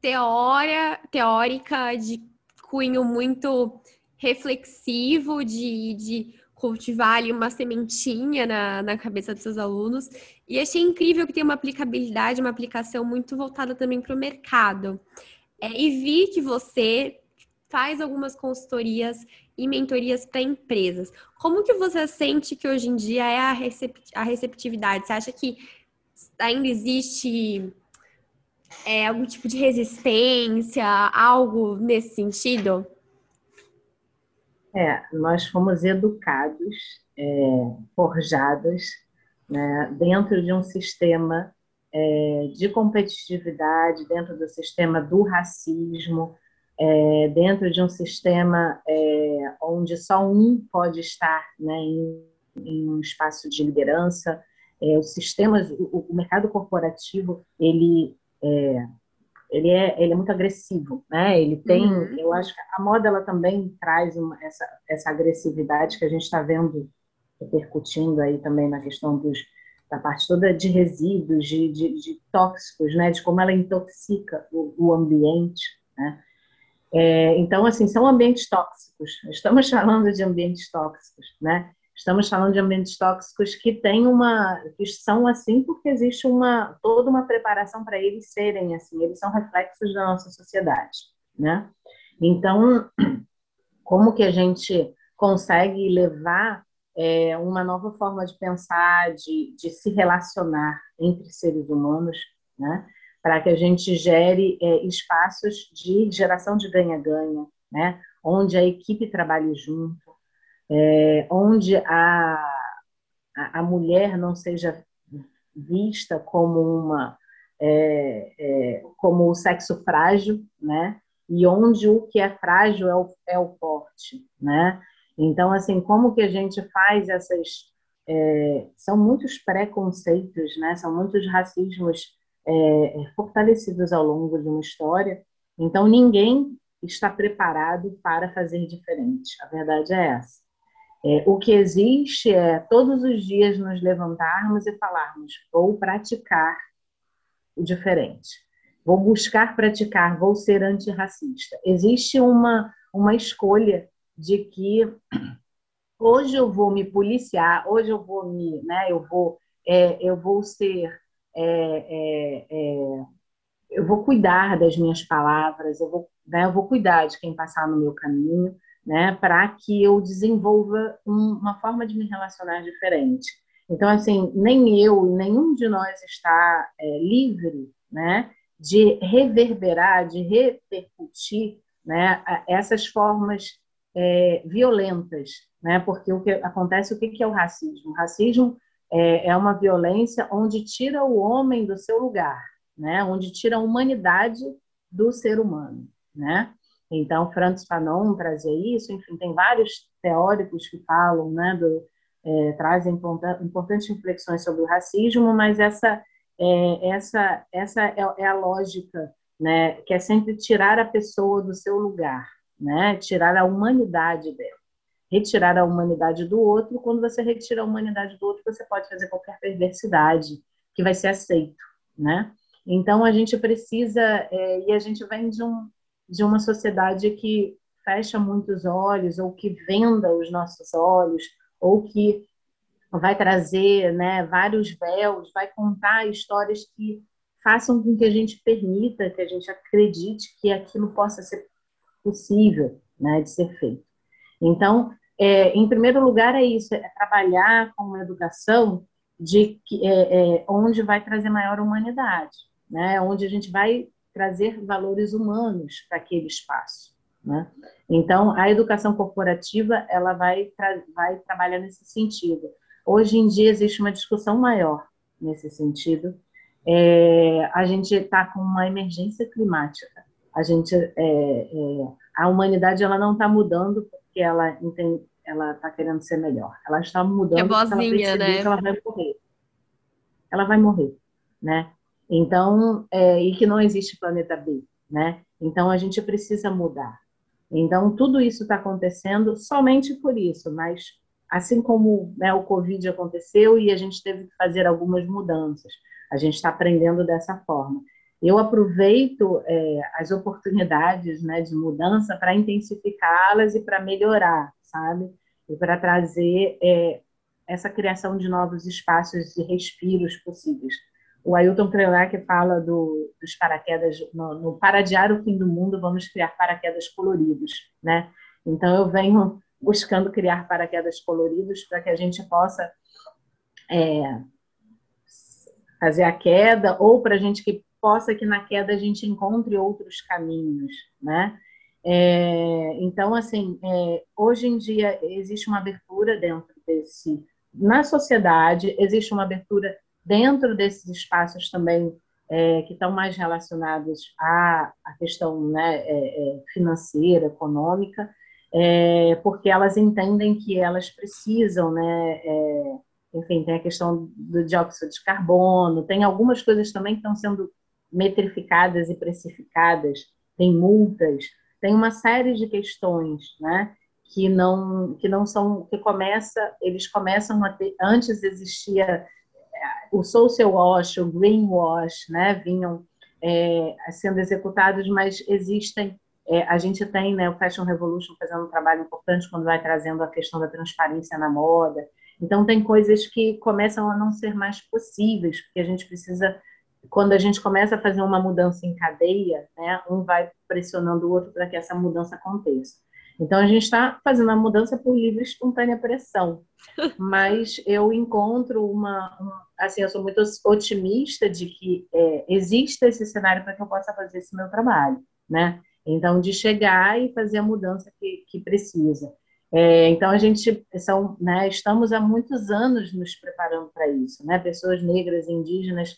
teória, teórica de cunho muito reflexivo, de, de cultivar ali uma sementinha na, na cabeça dos seus alunos. E achei incrível que tem uma aplicabilidade, uma aplicação muito voltada também para o mercado. É, e vi que você faz algumas consultorias e mentorias para empresas. Como que você sente que hoje em dia é a, a receptividade? Você acha que ainda existe é, algum tipo de resistência, algo nesse sentido? É, nós fomos educados, é, forjados, né, dentro de um sistema é, de competitividade, dentro do sistema do racismo, é, dentro de um sistema é, onde só um pode estar né, em, em, um espaço de liderança. É, os sistemas, o, o, mercado corporativo, ele é, ele é, ele é muito agressivo, né? Ele tem, uhum. eu acho que a moda ela também traz uma, essa, essa agressividade que a gente está vendo repercutindo aí também na questão dos da parte toda de resíduos, de, de, de tóxicos, né? De como ela intoxica o, o ambiente, né? É, então, assim, são ambientes tóxicos. Estamos falando de ambientes tóxicos, né? Estamos falando de ambientes tóxicos que têm uma, que são assim porque existe uma toda uma preparação para eles serem assim. Eles são reflexos da nossa sociedade, né? Então, como que a gente consegue levar é, uma nova forma de pensar, de, de se relacionar entre seres humanos, né? para que a gente gere é, espaços de geração de ganha-ganha, né? onde a equipe trabalhe junto, é, onde a, a, mulher não seja vista como uma é, é, como o sexo frágil, né? E onde o que é frágil é o, é o forte, né? Então, assim, como que a gente faz essas... É, são muitos preconceitos, né? São muitos racismos é, fortalecidos ao longo de uma história. Então, ninguém está preparado para fazer diferente. A verdade é essa. É, o que existe é todos os dias nos levantarmos e falarmos: vou praticar o diferente, vou buscar praticar, vou ser antirracista. Existe uma, uma escolha de que hoje eu vou me policiar, hoje eu vou me, né, eu vou, é, eu vou ser é, é, é, eu vou cuidar das minhas palavras, eu vou, né, eu vou cuidar de quem passar no meu caminho, né, para que eu desenvolva um, uma forma de me relacionar diferente. Então, assim, nem eu, nenhum de nós está é, livre, né, de reverberar, de repercutir, né, essas formas é, violentas, né, porque o que acontece, o que é o racismo? O racismo é, é uma violência onde tira o homem do seu lugar, né? onde tira a humanidade do ser humano. Né? Então, Francis Fanon trazia isso, enfim, tem vários teóricos que falam, né, do, é, trazem importantes reflexões sobre o racismo, mas essa, é, essa, essa é, é, a lógica, né, que é sempre tirar a pessoa do seu lugar, né, tirar a humanidade dela retirar a humanidade do outro. Quando você retira a humanidade do outro, você pode fazer qualquer perversidade que vai ser aceito, né? Então a gente precisa é, e a gente vem de, um, de uma sociedade que fecha muitos olhos ou que venda os nossos olhos ou que vai trazer, né, vários véus, vai contar histórias que façam com que a gente permita, que a gente acredite que aquilo possa ser possível, né, de ser feito. Então, é, em primeiro lugar, é isso, é trabalhar com uma educação de que, é, é, onde vai trazer maior humanidade, né? onde a gente vai trazer valores humanos para aquele espaço. Né? Então, a educação corporativa ela vai, tra vai trabalhar nesse sentido. Hoje em dia existe uma discussão maior nesse sentido. É, a gente está com uma emergência climática. A gente, é, é, a humanidade ela não está mudando porque ela entende, ela está querendo ser melhor. Ela está mudando é ela né? ela vai morrer. Ela vai morrer, né? Então, é, e que não existe planeta B, né? Então a gente precisa mudar. Então tudo isso está acontecendo somente por isso, mas assim como né, o Covid aconteceu e a gente teve que fazer algumas mudanças, a gente está aprendendo dessa forma. Eu aproveito é, as oportunidades né, de mudança para intensificá-las e para melhorar, sabe? E para trazer é, essa criação de novos espaços de respiros possíveis. O Ailton Krenak fala do, dos paraquedas, no, no Paradiar o Fim do Mundo, vamos criar paraquedas coloridos, né? Então, eu venho buscando criar paraquedas coloridos para que a gente possa é, fazer a queda, ou para a gente que possa que na queda a gente encontre outros caminhos, né? É, então, assim, é, hoje em dia existe uma abertura dentro desse, na sociedade, existe uma abertura dentro desses espaços também é, que estão mais relacionados à, à questão né, é, é, financeira, econômica, é, porque elas entendem que elas precisam, né, é, enfim, tem a questão do dióxido de carbono, tem algumas coisas também que estão sendo metrificadas e precificadas, tem multas, tem uma série de questões, né, que não que não são que começa eles começam a ter antes existia o social wash, o green wash, né, vinham é, sendo executados, mas existem, é, a gente tem né, o Fashion Revolution fazendo um trabalho importante quando vai trazendo a questão da transparência na moda. Então, tem coisas que começam a não ser mais possíveis, porque a gente precisa, quando a gente começa a fazer uma mudança em cadeia, né, um vai pressionando o outro para que essa mudança aconteça. Então, a gente está fazendo a mudança por livre e espontânea pressão. Mas eu encontro uma, uma, Assim, eu sou muito otimista de que é, exista esse cenário para que eu possa fazer esse meu trabalho, né? Então, de chegar e fazer a mudança que, que precisa. É, então, a gente são, né, estamos há muitos anos nos preparando para isso, né? Pessoas negras, indígenas,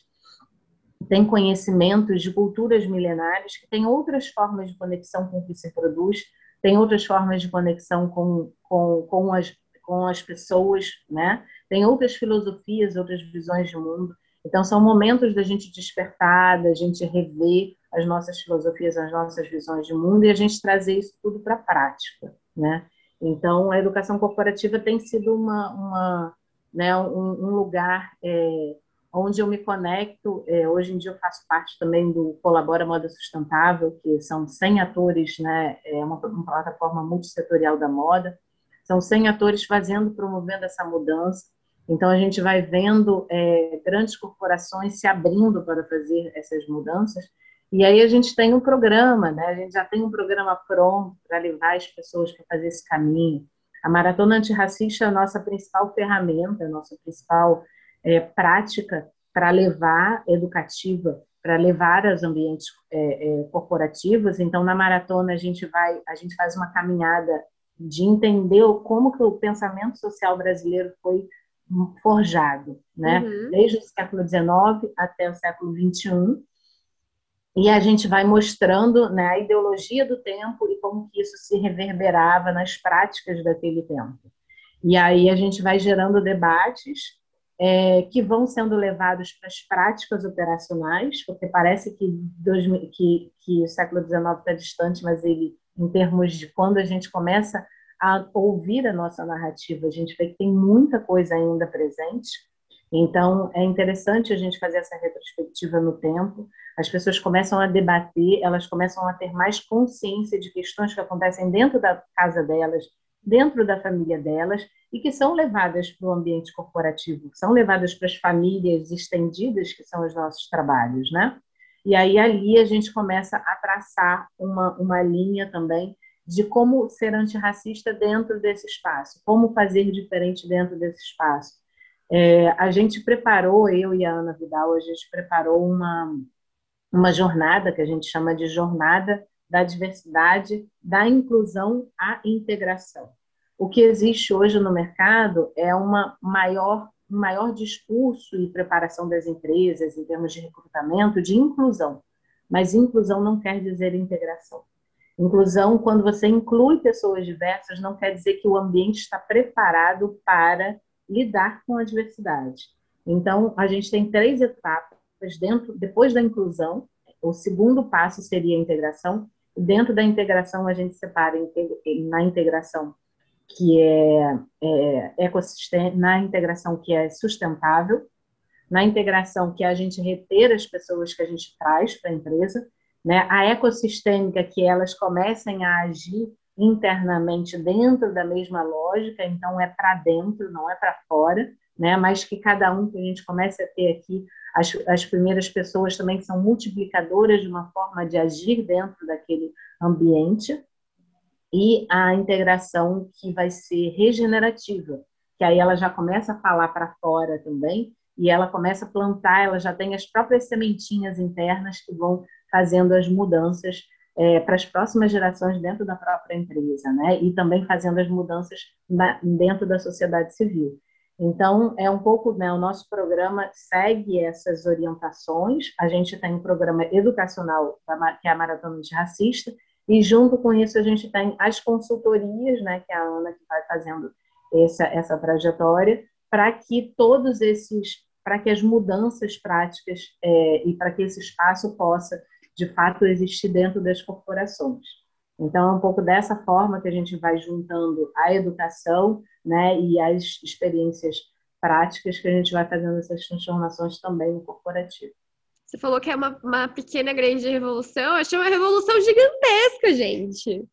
têm conhecimentos de culturas milenares que têm outras formas de conexão com o que se produz, tem outras formas de conexão com, com, com, as, com as pessoas, né? Tem outras filosofias, outras visões de mundo. Então, são momentos da gente despertar, da gente rever as nossas filosofias, as nossas visões de mundo e a gente trazer isso tudo para a prática, né? Então, a educação corporativa tem sido uma, uma né, um, um lugar é, onde eu me conecto. É, hoje em dia eu faço parte também do Colabora Moda Sustentável, que são 100 atores, né, é uma, uma plataforma multissetorial da moda, são 100 atores fazendo, promovendo essa mudança. Então, a gente vai vendo é, grandes corporações se abrindo para fazer essas mudanças. E aí a gente tem um programa, né? A gente já tem um programa pronto para levar as pessoas para fazer esse caminho. A Maratona Antirracista é a nossa principal ferramenta, a nossa principal é, prática para levar educativa, para levar aos ambientes é, é, corporativos. Então, na maratona a gente vai, a gente faz uma caminhada de entender como que o pensamento social brasileiro foi forjado, né? Uhum. Desde o século XIX até o século XXI. E a gente vai mostrando né, a ideologia do tempo e como que isso se reverberava nas práticas daquele tempo. E aí a gente vai gerando debates é, que vão sendo levados para as práticas operacionais, porque parece que, dois, que, que o século XIX está distante, mas ele, em termos de quando a gente começa a ouvir a nossa narrativa, a gente vê que tem muita coisa ainda presente. Então, é interessante a gente fazer essa retrospectiva no tempo. As pessoas começam a debater, elas começam a ter mais consciência de questões que acontecem dentro da casa delas, dentro da família delas, e que são levadas para o ambiente corporativo, são levadas para as famílias estendidas, que são os nossos trabalhos, né? E aí ali a gente começa a traçar uma, uma linha também de como ser antirracista dentro desse espaço, como fazer diferente dentro desse espaço. É, a gente preparou, eu e a Ana Vidal, a gente preparou uma, uma jornada que a gente chama de Jornada da diversidade, da inclusão à integração. O que existe hoje no mercado é uma maior, um maior discurso e preparação das empresas em termos de recrutamento de inclusão, mas inclusão não quer dizer integração. Inclusão, quando você inclui pessoas diversas, não quer dizer que o ambiente está preparado para lidar com a diversidade. Então, a gente tem três etapas dentro, depois da inclusão. O segundo passo seria a integração. Dentro da integração, a gente separa na integração que é, é ecossistema, na integração que é sustentável, na integração que é a gente reter as pessoas que a gente traz para a empresa, né? A ecossistêmica que elas comecem a agir internamente dentro da mesma lógica, então é para dentro, não é para fora, né? Mas que cada um que a gente comece a ter aqui as, as primeiras pessoas também são multiplicadoras de uma forma de agir dentro daquele ambiente e a integração que vai ser regenerativa, que aí ela já começa a falar para fora também e ela começa a plantar, ela já tem as próprias sementinhas internas que vão fazendo as mudanças é, para as próximas gerações dentro da própria empresa, né? E também fazendo as mudanças na, dentro da sociedade civil. Então, é um pouco, né, o nosso programa segue essas orientações. A gente tem um programa educacional, que é a Maratona de Racista, e junto com isso a gente tem as consultorias, né, que é a Ana que vai fazendo essa, essa trajetória, para que todos esses, para que as mudanças práticas é, e para que esse espaço possa, de fato, existir dentro das corporações. Então, é um pouco dessa forma que a gente vai juntando a educação né, e as experiências práticas que a gente vai fazendo essas transformações também no corporativo. Você falou que é uma, uma pequena grande revolução. Eu achei uma revolução gigantesca, gente.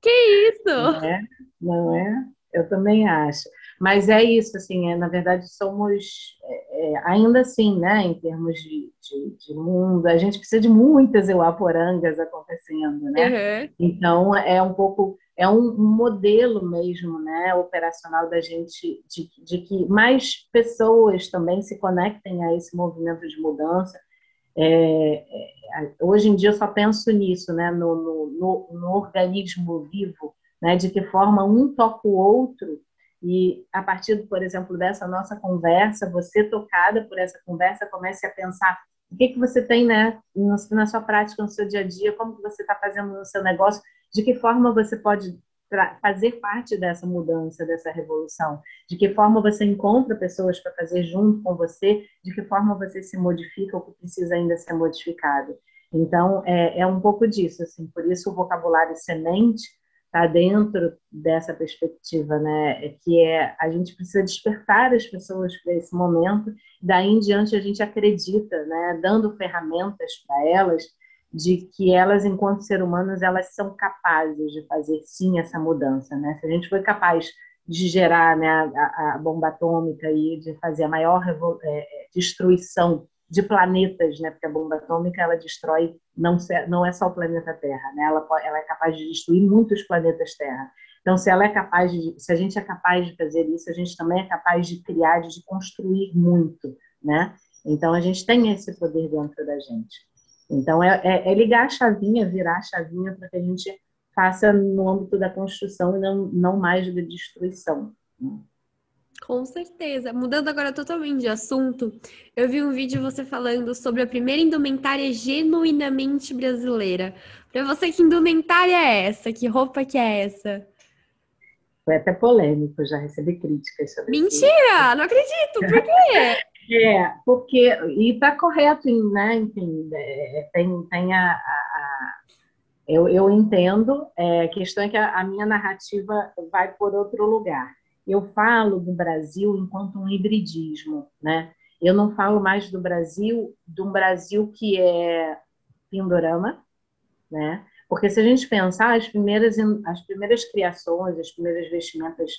Que é isso? Não é? Não é? Eu também acho. Mas é isso, assim, é, na verdade somos, é, é, ainda assim, né, em termos de, de, de, mundo, a gente precisa de muitas euaporangas acontecendo, né? Uhum. Então, é um pouco, é um, modelo mesmo, né, operacional da gente, de, de que mais pessoas também se conectem a esse movimento de mudança. É, é, hoje em dia eu só penso nisso, né, no, no, no, no organismo vivo, né, de que forma um toca o outro e a partir, por exemplo, dessa nossa conversa, você tocada por essa conversa, comece a pensar o que, que você tem né, na sua prática, no seu dia a dia, como que você está fazendo no seu negócio, de que forma você pode fazer parte dessa mudança, dessa revolução, de que forma você encontra pessoas para fazer junto com você, de que forma você se modifica o que precisa ainda ser modificado. Então, é, é um pouco disso, assim, por isso o vocabulário semente está dentro dessa perspectiva, né? É que é a gente precisa despertar as pessoas para esse momento. Daí em diante a gente acredita, né? Dando ferramentas para elas de que elas, enquanto seres humanos, elas são capazes de fazer sim essa mudança, né? Se a gente foi capaz de gerar né, a, a bomba atômica e de fazer a maior é, destruição de planetas, né? Porque a bomba atômica ela destrói não não é só o planeta Terra, né? Ela ela é capaz de destruir muitos planetas Terra. Então, se ela é capaz de, se a gente é capaz de fazer isso, a gente também é capaz de criar, de construir muito, né? Então, a gente tem esse poder dentro da gente. Então, é, é, é ligar a chavinha, virar a chavinha para que a gente faça no âmbito da construção e não, não mais de destruição. Né? Com certeza. Mudando agora totalmente de assunto, eu vi um vídeo você falando sobre a primeira indumentária genuinamente brasileira. Para você, que indumentária é essa? Que roupa que é essa? Foi até polêmico, já recebi críticas sobre Mentira! Isso. Não acredito! Por quê? é, porque... E está correto, né? Enfim, é, tem, tem a, a, a... eu, eu entendo. É, a questão é que a, a minha narrativa vai por outro lugar eu falo do Brasil enquanto um hibridismo, né? Eu não falo mais do Brasil, de um Brasil que é pindorama, né? Porque se a gente pensar, as primeiras, as primeiras criações, as primeiras vestimentas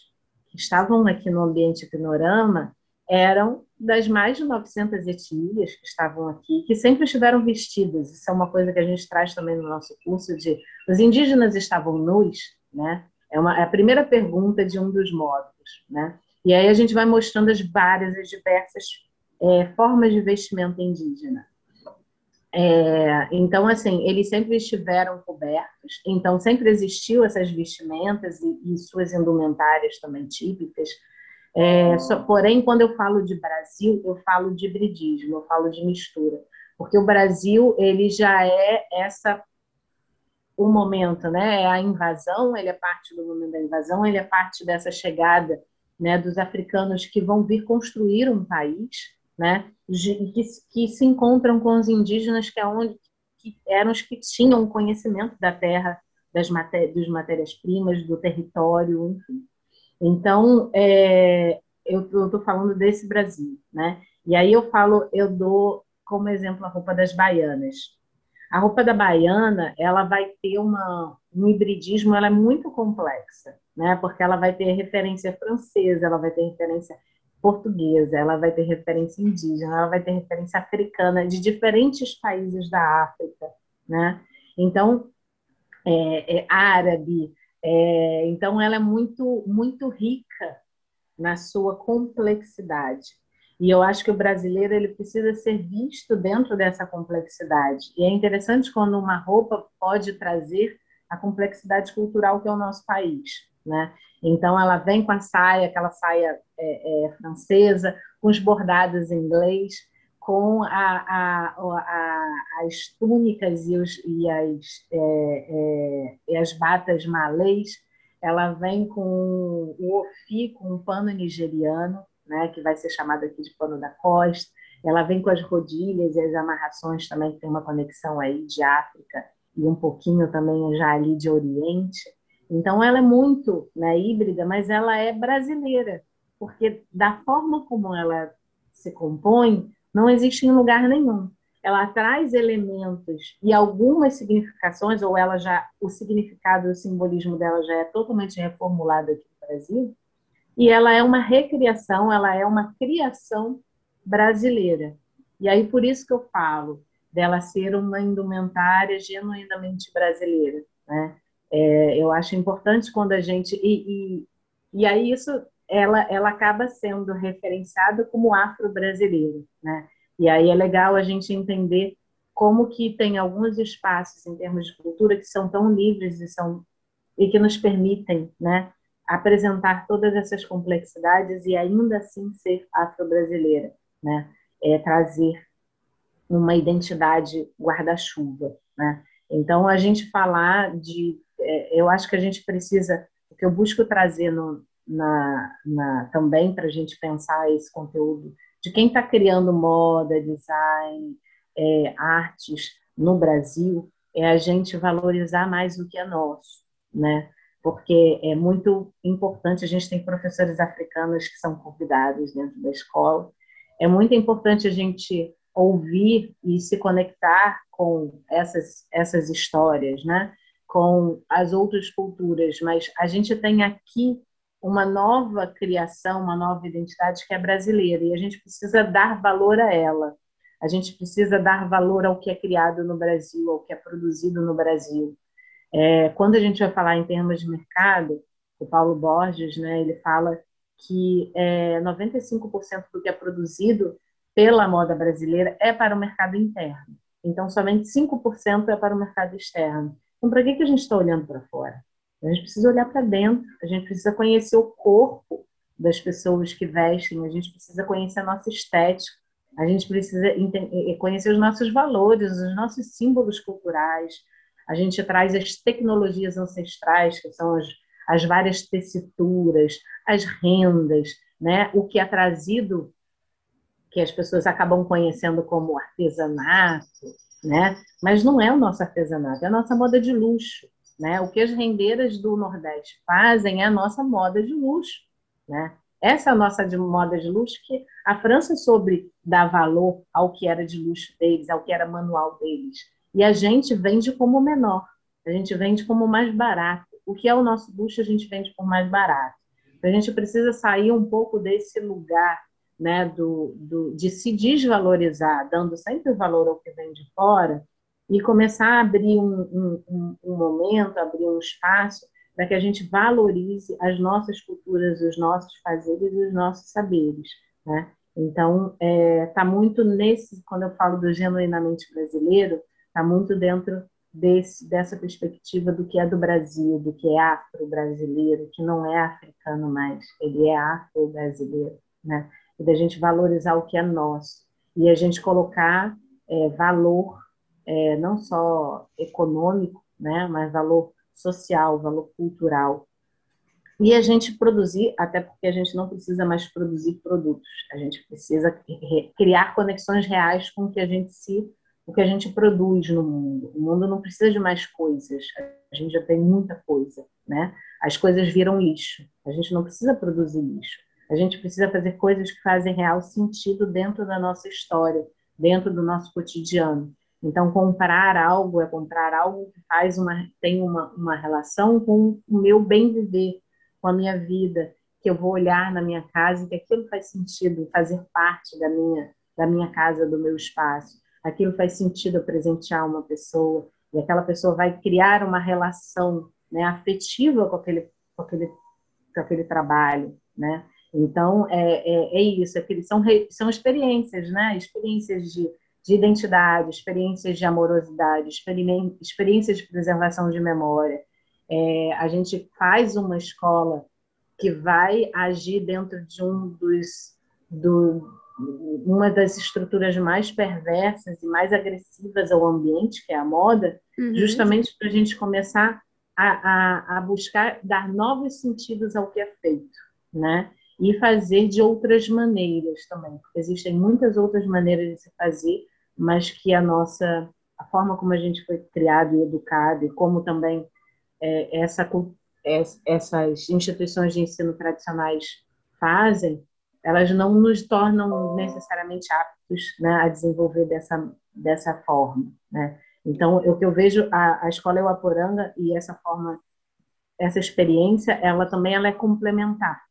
que estavam aqui no ambiente pindorama eram das mais de 900 etnias que estavam aqui, que sempre estiveram vestidas. Isso é uma coisa que a gente traz também no nosso curso de os indígenas estavam nus, né? É, uma, é a primeira pergunta de um dos módulos né? E aí a gente vai mostrando as várias, as diversas é, formas de vestimenta indígena. É, então, assim, eles sempre estiveram cobertos, então sempre existiu essas vestimentas e, e suas indumentárias também típicas. É, só, porém, quando eu falo de Brasil, eu falo de hibridismo, eu falo de mistura, porque o Brasil ele já é essa o momento, né? É a invasão, ele é parte do momento da invasão, ele é parte dessa chegada, né, dos africanos que vão vir construir um país, né? Que, que se encontram com os indígenas que, é onde, que eram os que tinham conhecimento da terra, das maté dos matérias-primas, do território, enfim. Então, é, eu estou falando desse Brasil, né? E aí eu falo, eu dou como exemplo a roupa das baianas. A roupa da baiana, ela vai ter uma, um hibridismo, ela é muito complexa, né? Porque ela vai ter referência francesa, ela vai ter referência portuguesa, ela vai ter referência indígena, ela vai ter referência africana de diferentes países da África, né? Então, é, é árabe, é, então ela é muito muito rica na sua complexidade. E eu acho que o brasileiro ele precisa ser visto dentro dessa complexidade. E é interessante quando uma roupa pode trazer a complexidade cultural que é o nosso país, né? Então ela vem com a saia, aquela saia é, é, francesa, com os bordados em inglês, com a, a, a, as túnicas e, os, e, as, é, é, e as batas malês. Ela vem com o ofi, com um pano nigeriano, né, que vai ser chamado aqui de pano da costa. Ela vem com as rodilhas e as amarrações também, que tem uma conexão aí de África e um pouquinho também já ali de Oriente. Então, ela é muito né, híbrida, mas ela é brasileira, porque da forma como ela se compõe, não existe em lugar nenhum. Ela traz elementos e algumas significações, ou ela já o significado, o simbolismo dela já é totalmente reformulado aqui no Brasil, e ela é uma recriação, ela é uma criação brasileira. E aí por isso que eu falo dela ser uma indumentária genuinamente brasileira, né? É, eu acho importante quando a gente e, e, e aí isso ela ela acaba sendo referenciada como afro-brasileiro, né? E aí é legal a gente entender como que tem alguns espaços em termos de cultura que são tão livres e são e que nos permitem, né, apresentar todas essas complexidades e ainda assim ser afro-brasileira, né? É trazer uma identidade guarda-chuva, né? Então a gente falar de, é, eu acho que a gente precisa, o que eu busco trazer no, na, na também para a gente pensar esse conteúdo de quem está criando moda, design, é, artes no Brasil, é a gente valorizar mais o que é nosso, né? Porque é muito importante. A gente tem professores africanos que são convidados dentro da escola. É muito importante a gente ouvir e se conectar com essas, essas histórias, né? com as outras culturas, mas a gente tem aqui uma nova criação, uma nova identidade que é brasileira e a gente precisa dar valor a ela. A gente precisa dar valor ao que é criado no Brasil, ao que é produzido no Brasil. É, quando a gente vai falar em termos de mercado, o Paulo Borges, né, ele fala que é, 95% do que é produzido pela moda brasileira é para o mercado interno. Então, somente 5% é para o mercado externo. Então, para que, que a gente está olhando para fora? A gente precisa olhar para dentro, a gente precisa conhecer o corpo das pessoas que vestem, a gente precisa conhecer a nossa estética, a gente precisa conhecer os nossos valores, os nossos símbolos culturais, a gente traz as tecnologias ancestrais, que são as, as várias tessituras, as rendas, né? o que é trazido, que as pessoas acabam conhecendo como artesanato, né? mas não é o nosso artesanato, é a nossa moda de luxo. Né? O que as rendeiras do Nordeste fazem é a nossa moda de luxo. Né? Essa é a nossa de moda de luxo que a França soube dar valor ao que era de luxo deles, ao que era manual deles. E a gente vende como menor, a gente vende como mais barato. O que é o nosso luxo, a gente vende por mais barato. Então, a gente precisa sair um pouco desse lugar né, do, do, de se desvalorizar, dando sempre valor ao que vem de fora, e começar a abrir um, um, um momento, abrir um espaço para que a gente valorize as nossas culturas, os nossos fazeres e os nossos saberes. Né? Então, está é, tá muito nesse, quando eu falo do genuinamente brasileiro, está muito dentro desse, dessa perspectiva do que é do Brasil, do que é afro-brasileiro, que não é africano mais, ele é afro-brasileiro, né? E da gente valorizar o que é nosso e a gente colocar é, valor é, não só econômico, né, mas valor social, valor cultural. E a gente produzir, até porque a gente não precisa mais produzir produtos, a gente precisa criar conexões reais com o que a gente se o que a gente produz no mundo. O mundo não precisa de mais coisas, a gente já tem muita coisa, né? As coisas viram lixo, a gente não precisa produzir lixo. A gente precisa fazer coisas que fazem real sentido dentro da nossa história, dentro do nosso cotidiano. Então, comprar algo é comprar algo que faz uma, tem uma, uma relação com o meu bem viver, com a minha vida, que eu vou olhar na minha casa e que aquilo faz sentido, fazer parte da minha, da minha casa, do meu espaço aquilo faz sentido presentear uma pessoa, e aquela pessoa vai criar uma relação né, afetiva com aquele, com aquele, com aquele trabalho, né? Então, é, é, é isso, é são, são experiências, né? Experiências de, de identidade, experiências de amorosidade, experiências de preservação de memória. É, a gente faz uma escola que vai agir dentro de um dos, do, uma das estruturas mais perversas e mais agressivas ao ambiente, que é a moda, uhum. justamente para a gente começar a, a, a, buscar dar novos sentidos ao que é feito, né? E fazer de outras maneiras também, porque existem muitas outras maneiras de se fazer, mas que a nossa, a forma como a gente foi criado e educado, e como também é, essa, essas instituições de ensino tradicionais fazem, elas não nos tornam necessariamente aptos né, a desenvolver dessa, dessa forma. Né? Então, o que eu vejo, a, a escola Euaporanga e essa forma, essa experiência, ela também ela é complementar.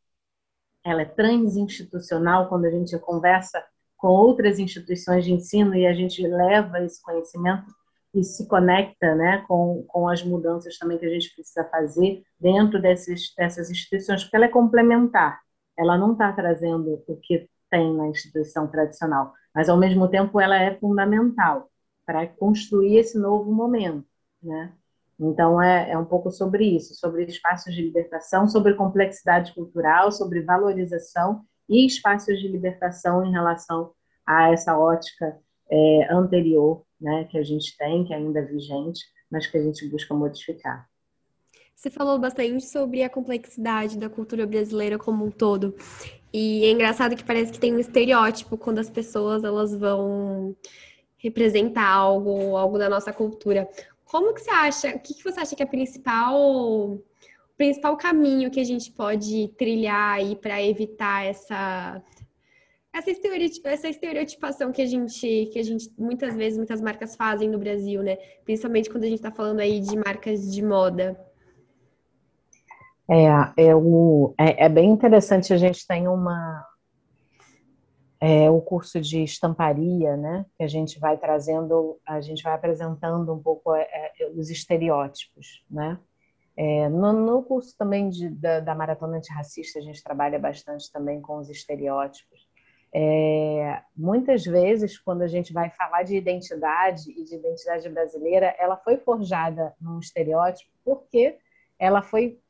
Ela é transinstitucional quando a gente conversa com outras instituições de ensino e a gente leva esse conhecimento e se conecta né, com, com as mudanças também que a gente precisa fazer dentro desses, dessas instituições, porque ela é complementar ela não está trazendo o que tem na instituição tradicional, mas ao mesmo tempo ela é fundamental para construir esse novo momento, né? Então é, é um pouco sobre isso, sobre espaços de libertação, sobre complexidade cultural, sobre valorização e espaços de libertação em relação a essa ótica é, anterior, né, que a gente tem, que ainda é vigente, mas que a gente busca modificar. Você falou bastante sobre a complexidade da cultura brasileira como um todo. E é engraçado que parece que tem um estereótipo quando as pessoas elas vão representar algo, algo da nossa cultura. Como que você acha? O que, que você acha que é a principal, o principal caminho que a gente pode trilhar aí para evitar essa essa, essa estereotipação que a gente que a gente muitas vezes muitas marcas fazem no Brasil, né? Principalmente quando a gente está falando aí de marcas de moda. É, é, o, é, é, bem interessante, a gente tem uma é, o curso de estamparia, né, que a gente vai trazendo, a gente vai apresentando um pouco é, é os estereótipos, né, é, no, no, curso também de, da, da, Maratona Antirracista, a gente trabalha bastante também com os estereótipos. É, muitas vezes, quando a gente vai falar de identidade e de identidade brasileira, ela foi forjada num estereótipo porque ela foi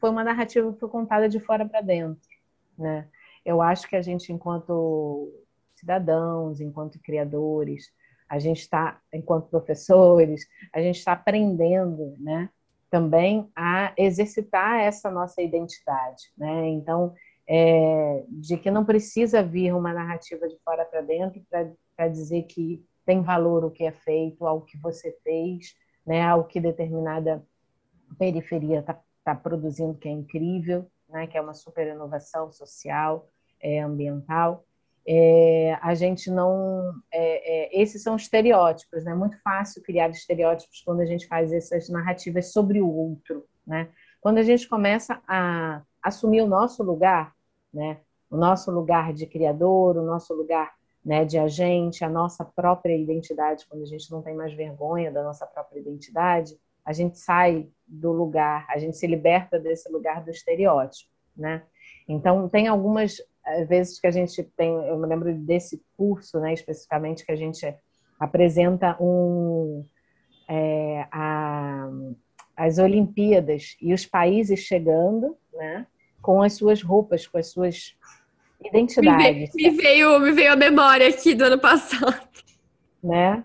foi uma narrativa que foi contada de fora para dentro, né? Eu acho que a gente, enquanto cidadãos, enquanto criadores, a gente está, enquanto professores, a gente está aprendendo, né? Também a exercitar essa nossa identidade, né? Então, é, de que não precisa vir uma narrativa de fora para dentro para dizer que tem valor o que é feito, ao que você fez, né? Ao que determinada periferia está está produzindo, que é incrível, né, que é uma super inovação social, é, ambiental. É, a gente não. É, é, esses são estereótipos, né? é muito fácil criar estereótipos quando a gente faz essas narrativas sobre o outro. Né? Quando a gente começa a assumir o nosso lugar, né? o nosso lugar de criador, o nosso lugar né, de agente, a nossa própria identidade, quando a gente não tem mais vergonha da nossa própria identidade, a gente sai do lugar, a gente se liberta desse lugar do estereótipo, né? Então tem algumas às vezes que a gente tem, eu me lembro desse curso, né, especificamente, que a gente apresenta um, é, a, as Olimpíadas e os países chegando, né, com as suas roupas, com as suas identidades. Me veio, me veio, me veio a memória aqui do ano passado. Né?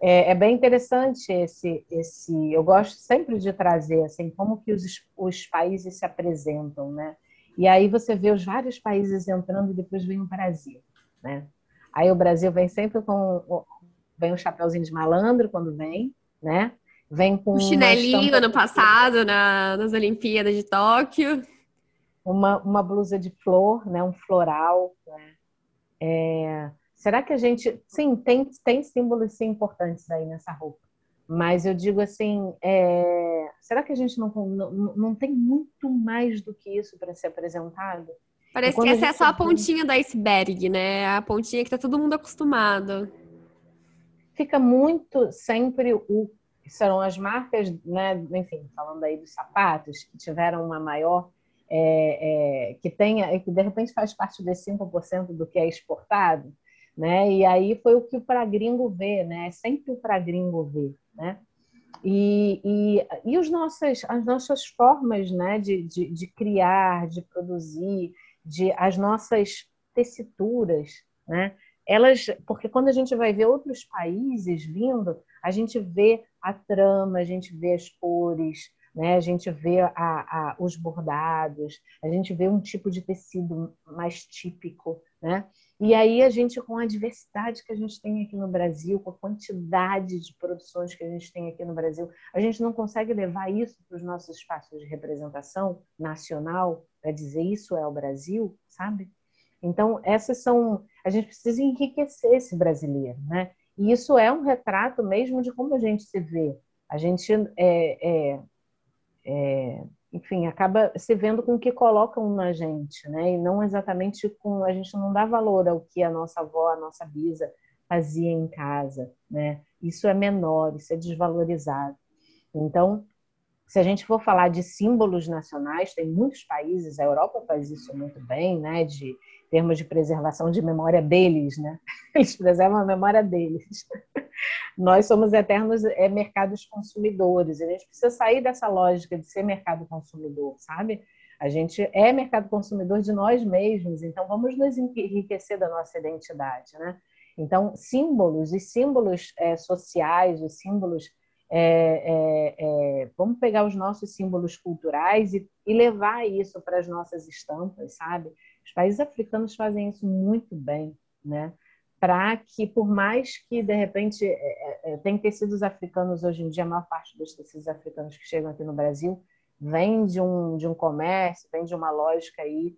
É, é, bem interessante esse, esse. Eu gosto sempre de trazer assim como que os, os países se apresentam, né? E aí você vê os vários países entrando e depois vem o Brasil, né? Aí o Brasil vem sempre com vem o um chapéuzinho de malandro quando vem, né? Vem com o chinelinho ano passado na, nas Olimpíadas de Tóquio, uma, uma blusa de flor, né? Um floral, né? É, será que a gente, sim, tem tem símbolos sim, importantes aí nessa roupa? Mas eu digo assim, é... será que a gente não, não, não tem muito mais do que isso para ser apresentado? Parece que essa é só a pontinha do iceberg, né? A pontinha que tá todo mundo acostumado. Fica muito sempre o serão as marcas, né? Enfim, falando aí dos sapatos que tiveram uma maior é, é, que tenha, que de repente faz parte desse 5% do que é exportado, né? E aí foi o que para gringo vê, né? É sempre o para gringo ver né? E, e, e os nossas, as nossas formas né, de, de, de criar, de produzir, de, as nossas tessituras, né? Elas, porque quando a gente vai ver outros países vindo, a gente vê a trama, a gente vê as cores, né? A gente vê a, a, os bordados, a gente vê um tipo de tecido mais típico, né? E aí a gente, com a diversidade que a gente tem aqui no Brasil, com a quantidade de produções que a gente tem aqui no Brasil, a gente não consegue levar isso para os nossos espaços de representação nacional, para dizer isso é o Brasil, sabe? Então, essas são. A gente precisa enriquecer esse brasileiro, né? E isso é um retrato mesmo de como a gente se vê. A gente é, é, é enfim, acaba se vendo com o que colocam na gente, né? E não exatamente com a gente não dá valor ao que a nossa avó, a nossa bisa fazia em casa, né? Isso é menor, isso é desvalorizado. Então, se a gente for falar de símbolos nacionais, tem muitos países, a Europa faz isso muito bem, né? De termos de preservação de memória deles, né? Eles preservam a memória deles. Nós somos eternos é, mercados consumidores. A gente precisa sair dessa lógica de ser mercado consumidor, sabe? A gente é mercado consumidor de nós mesmos, então vamos nos enriquecer da nossa identidade, né? Então, símbolos e símbolos é, sociais, os símbolos é, é, é, vamos pegar os nossos símbolos culturais e, e levar isso para as nossas estampas, sabe? Os países africanos fazem isso muito bem, né? Para que, por mais que de repente é, é, é, tem tecidos africanos hoje em dia, a maior parte dos tecidos africanos que chegam aqui no Brasil vem de um, de um comércio, vem de uma lógica aí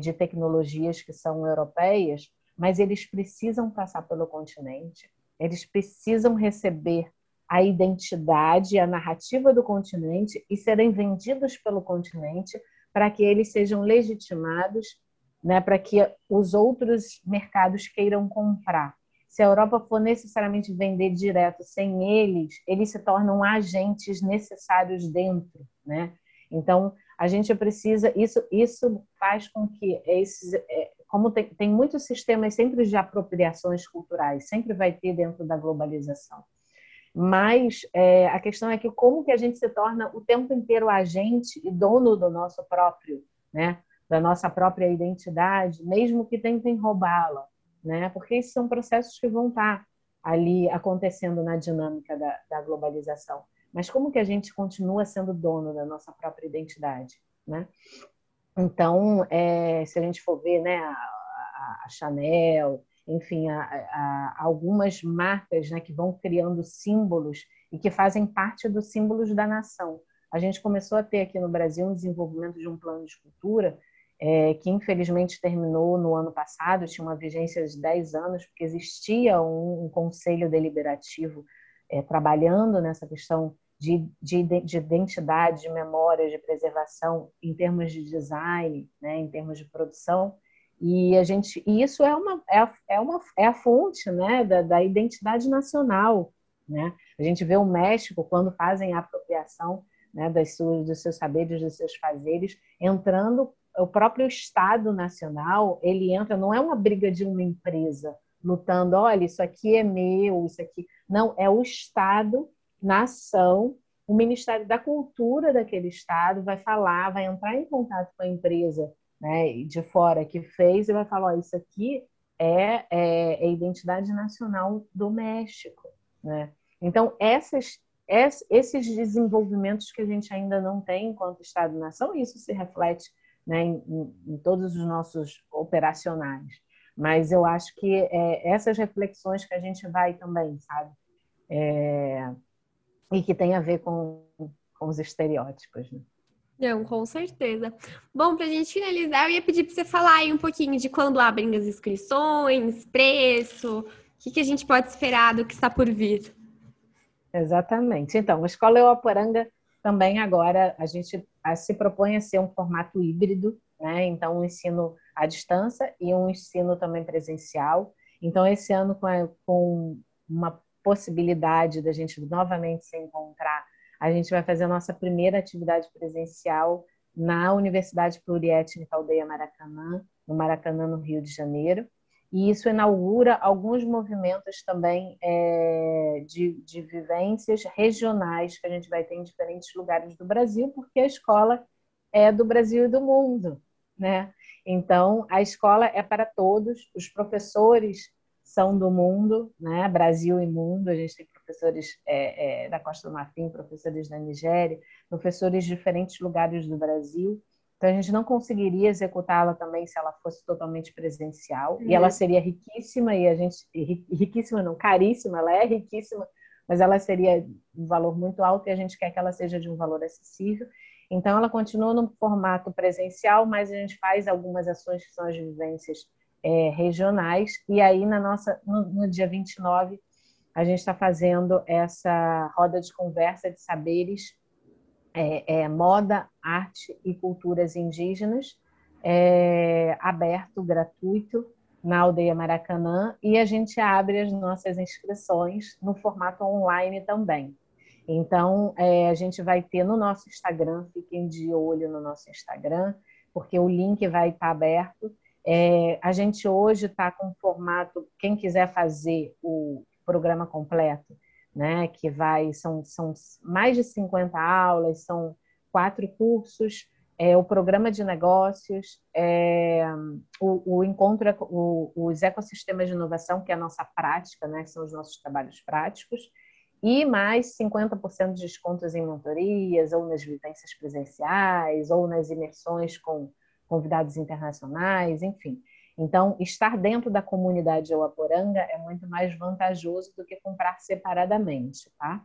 de tecnologias que são europeias, mas eles precisam passar pelo continente, eles precisam receber a identidade, a narrativa do continente e serem vendidos pelo continente para que eles sejam legitimados, né, para que os outros mercados queiram comprar. Se a Europa for necessariamente vender direto sem eles, eles se tornam agentes necessários dentro, né? Então, a gente precisa isso isso faz com que esses é, como tem, tem muitos sistemas sempre de apropriações culturais, sempre vai ter dentro da globalização. Mas é, a questão é que como que a gente se torna o tempo inteiro agente e dono do nosso próprio, né? Da nossa própria identidade, mesmo que tentem roubá-la, né? Porque esses são processos que vão estar ali acontecendo na dinâmica da, da globalização. Mas como que a gente continua sendo dono da nossa própria identidade, né? Então, é, se a gente for ver, né, a, a, a Chanel, enfim, a, a, algumas marcas né, que vão criando símbolos e que fazem parte dos símbolos da nação. A gente começou a ter aqui no Brasil um desenvolvimento de um plano de cultura é, que infelizmente terminou no ano passado, tinha uma vigência de 10 anos, porque existia um, um conselho deliberativo é, trabalhando nessa questão de, de, de, identidade, de memória, de preservação em termos de design, né, em termos de produção, e a gente, e isso é uma, é, a, é uma é a fonte né, da, da identidade nacional. Né? A gente vê o México, quando fazem a apropriação né, das suas, dos seus saberes, dos seus fazeres, entrando o próprio Estado Nacional, ele entra, não é uma briga de uma empresa lutando, olha, isso aqui é meu, isso aqui. Não, é o Estado, nação, o Ministério da Cultura daquele Estado vai falar, vai entrar em contato com a empresa né, de fora que fez e vai falar, isso aqui é, é, é identidade nacional do México. Né? Então, essas, esses desenvolvimentos que a gente ainda não tem enquanto Estado-nação, isso se reflete né, em, em, todos os nossos operacionais. Mas eu acho que é, essas reflexões que a gente vai também, sabe? É, e que tem a ver com, com os estereótipos. Né? Não, com certeza. Bom, para a gente finalizar, eu ia pedir para você falar aí um pouquinho de quando abrem as inscrições, preço, o que, que a gente pode esperar do que está por vir. Exatamente. Então, a Escola Euaporanga também agora a gente se propõe a ser um formato híbrido, né? Então, um ensino à distância e um ensino também presencial. Então, esse ano, com, a, com uma possibilidade da gente novamente se encontrar a gente vai fazer a nossa primeira atividade presencial na Universidade Pluriétnica Aldeia Maracanã, no Maracanã, no Rio de Janeiro. E isso inaugura alguns movimentos também é, de, de vivências regionais que a gente vai ter em diferentes lugares do Brasil, porque a escola é do Brasil e do mundo, né? Então, a escola é para todos, os professores são do mundo, né? Brasil e mundo. A gente tem professores é, é, da Costa do Marfim, professores da Nigéria, professores de diferentes lugares do Brasil. Então a gente não conseguiria executá-la também se ela fosse totalmente presencial. Uhum. E ela seria riquíssima e a gente riquíssima não, caríssima. Ela é riquíssima, mas ela seria um valor muito alto e a gente quer que ela seja de um valor acessível. Então ela continua no formato presencial, mas a gente faz algumas ações que são as vivências é, regionais. E aí, na nossa, no, no dia 29, a gente está fazendo essa roda de conversa de saberes, é, é, moda, arte e culturas indígenas, é, aberto, gratuito, na aldeia Maracanã, e a gente abre as nossas inscrições no formato online também. Então, é, a gente vai ter no nosso Instagram, fiquem de olho no nosso Instagram, porque o link vai estar aberto é, a gente hoje está com formato, quem quiser fazer o programa completo, né, que vai, são, são mais de 50 aulas, são quatro cursos, é, o programa de negócios, é, o, o, encontro, o, os ecossistemas de inovação, que é a nossa prática, né, que são os nossos trabalhos práticos, e mais 50% de descontos em mentorias, ou nas vivências presenciais, ou nas imersões com convidados internacionais, enfim. Então, estar dentro da comunidade Euaporanga é muito mais vantajoso do que comprar separadamente, tá?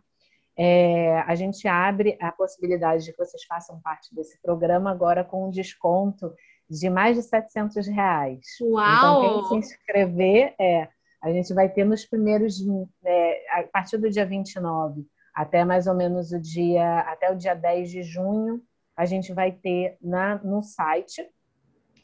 É, a gente abre a possibilidade de que vocês façam parte desse programa agora com um desconto de mais de 700 reais. Uau! Então, quem se inscrever, é, a gente vai ter nos primeiros, é, a partir do dia 29 até mais ou menos o dia, até o dia 10 de junho, a gente vai ter na, no site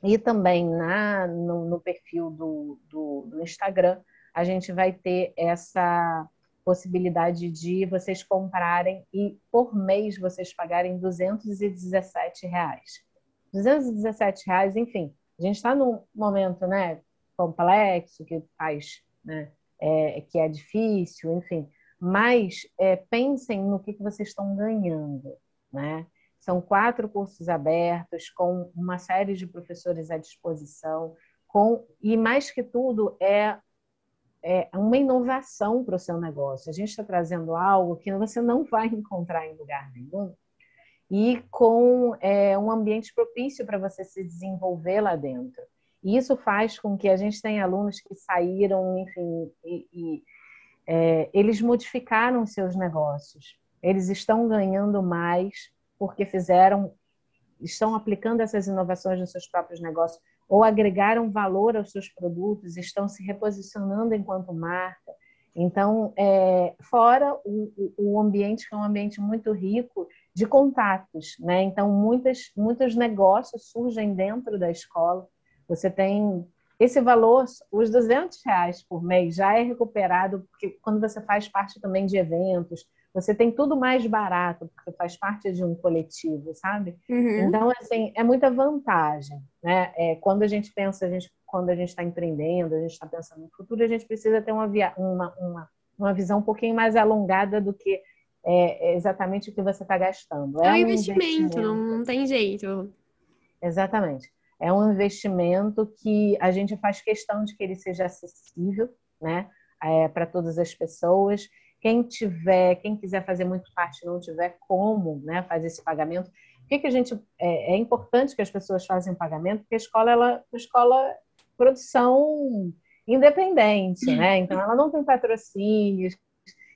e também na, no, no perfil do, do, do, Instagram, a gente vai ter essa possibilidade de vocês comprarem e por mês vocês pagarem 217 reais. 217 reais, enfim, a gente está num momento né, complexo, que faz, né, é, que é difícil, enfim, mas é, pensem no que, que vocês estão ganhando, né? São quatro cursos abertos, com uma série de professores à disposição, com e mais que tudo é, é uma inovação para o seu negócio. A gente está trazendo algo que você não vai encontrar em lugar nenhum e com é, um ambiente propício para você se desenvolver lá dentro. E isso faz com que a gente tenha alunos que saíram, enfim, e, e é, eles modificaram seus negócios. Eles estão ganhando mais porque fizeram, estão aplicando essas inovações nos seus próprios negócios ou agregaram valor aos seus produtos, estão se reposicionando enquanto marca. Então, é, fora o, o ambiente, que é um ambiente muito rico de contatos, né? Então, muitas, muitos negócios surgem dentro da escola. Você tem esse valor, os 200 reais por mês, já é recuperado, porque quando você faz parte também de eventos, você tem tudo mais barato, porque faz parte de um coletivo, sabe? Uhum. Então, assim, é muita vantagem, né? É, quando a gente pensa, a gente, quando a gente está empreendendo, a gente está pensando no futuro, a gente precisa ter uma, via, uma, uma, uma visão um pouquinho mais alongada do que é, exatamente o que você está gastando. É, é um investimento, investimento. Não, não tem jeito. Exatamente. É um investimento que a gente faz questão de que ele seja acessível, né? É, para todas as pessoas quem tiver, quem quiser fazer muito parte, não tiver como né, fazer esse pagamento, o que, que a gente é, é importante que as pessoas façam pagamento, porque a escola ela a escola produção independente, né? Então ela não tem patrocínios.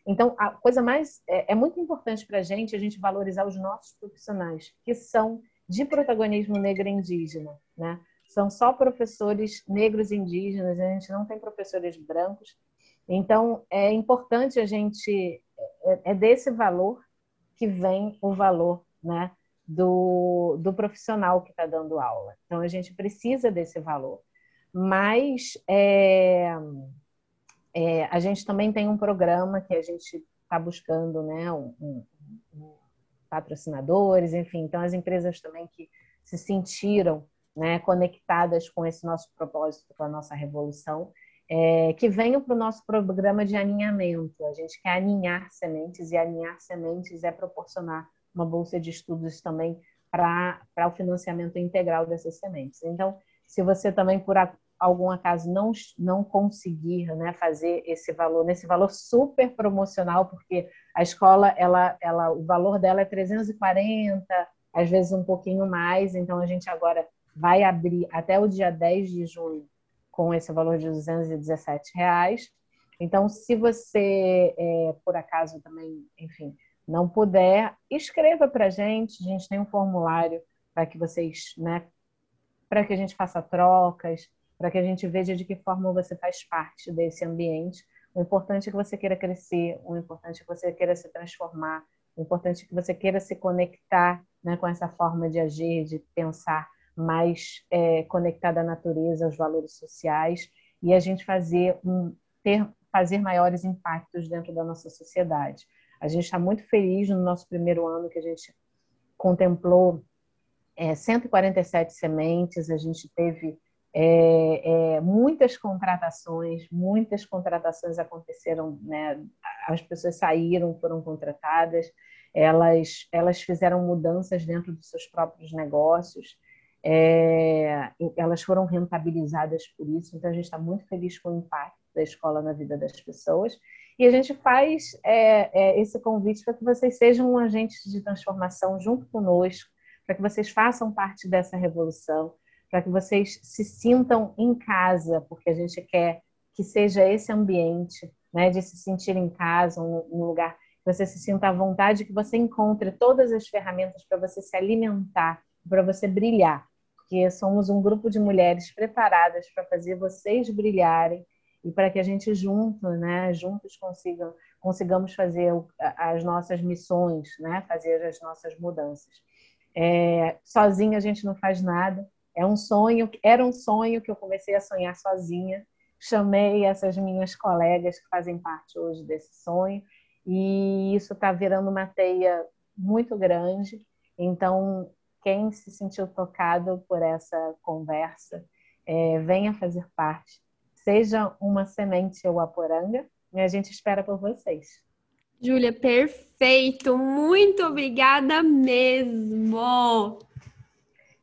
Então a coisa mais é, é muito importante para a gente a gente valorizar os nossos profissionais que são de protagonismo negro e indígena, né? São só professores negros e indígenas, a gente não tem professores brancos então, é importante a gente, é, é desse valor que vem o valor né, do, do profissional que está dando aula. Então, a gente precisa desse valor. Mas é, é, a gente também tem um programa que a gente está buscando né, um, um, patrocinadores, enfim, então as empresas também que se sentiram né, conectadas com esse nosso propósito, com a nossa revolução, é, que venham para o nosso programa de aninhamento. A gente quer aninhar sementes, e aninhar sementes é proporcionar uma bolsa de estudos também para o financiamento integral dessas sementes. Então, se você também, por algum acaso, não, não conseguir né, fazer esse valor, nesse valor super promocional, porque a escola, ela, ela, o valor dela é 340, às vezes um pouquinho mais, então a gente agora vai abrir até o dia 10 de junho com esse valor de 217 reais. Então, se você, é, por acaso, também, enfim, não puder, escreva para a gente. A gente tem um formulário para que vocês, né, para que a gente faça trocas, para que a gente veja de que forma você faz parte desse ambiente. O importante é que você queira crescer, o importante é que você queira se transformar, o importante é que você queira se conectar né, com essa forma de agir, de pensar mais é, conectada à natureza, aos valores sociais e a gente fazer um, ter fazer maiores impactos dentro da nossa sociedade. A gente está muito feliz no nosso primeiro ano que a gente contemplou é, 147 sementes, a gente teve é, é, muitas contratações, muitas contratações aconteceram, né? as pessoas saíram, foram contratadas, elas, elas fizeram mudanças dentro dos seus próprios negócios, é, elas foram rentabilizadas por isso, então a gente está muito feliz com o impacto da escola na vida das pessoas. E a gente faz é, é, esse convite para que vocês sejam um agente de transformação junto conosco, para que vocês façam parte dessa revolução, para que vocês se sintam em casa, porque a gente quer que seja esse ambiente né, de se sentir em casa, um, um lugar que você se sinta à vontade, que você encontre todas as ferramentas para você se alimentar para você brilhar, porque somos um grupo de mulheres preparadas para fazer vocês brilharem e para que a gente junto, né, juntos consigam, consigamos fazer as nossas missões, né, fazer as nossas mudanças. É, sozinha a gente não faz nada. É um sonho, era um sonho que eu comecei a sonhar sozinha. Chamei essas minhas colegas que fazem parte hoje desse sonho e isso está virando uma teia muito grande. Então, quem se sentiu tocado por essa conversa, é, venha fazer parte. Seja uma semente ou a poranga, e a gente espera por vocês. Júlia, perfeito! Muito obrigada mesmo!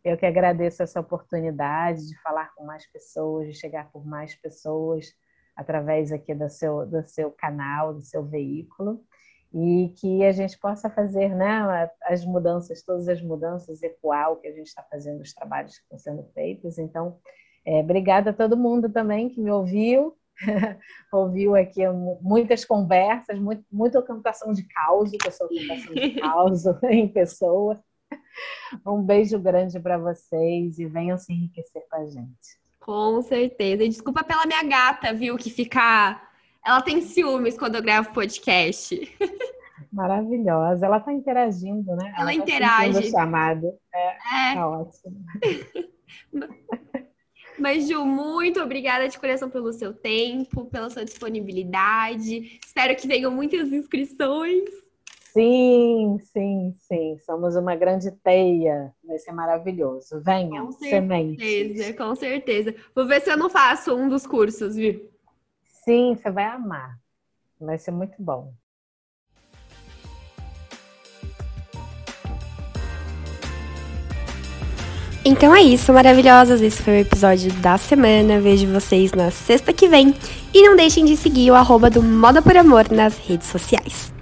Eu que agradeço essa oportunidade de falar com mais pessoas, de chegar por mais pessoas através aqui do seu, do seu canal, do seu veículo e que a gente possa fazer né, as mudanças, todas as mudanças, ecoar o que a gente está fazendo, os trabalhos que estão sendo feitos. Então, é, obrigada a todo mundo também que me ouviu, ouviu aqui muitas conversas, muito, muita cantação de caos, que eu sou cantação de caos em pessoa. Um beijo grande para vocês e venham se enriquecer com a gente. Com certeza. E desculpa pela minha gata, viu, que fica ela tem ciúmes quando eu gravo podcast. Maravilhosa. Ela está interagindo, né? Ela, Ela tá interage. chamado. É, é. Tá ótimo. Mas, Ju, muito obrigada de coração pelo seu tempo, pela sua disponibilidade. Espero que venham muitas inscrições. Sim, sim, sim. Somos uma grande teia. Vai ser maravilhoso. Venham, com certeza, Com certeza. Vou ver se eu não faço um dos cursos, viu? Sim, você vai amar. Vai ser muito bom. Então é isso, maravilhosas. Esse foi o episódio da semana. Vejo vocês na sexta que vem. E não deixem de seguir o arroba do Moda por Amor nas redes sociais.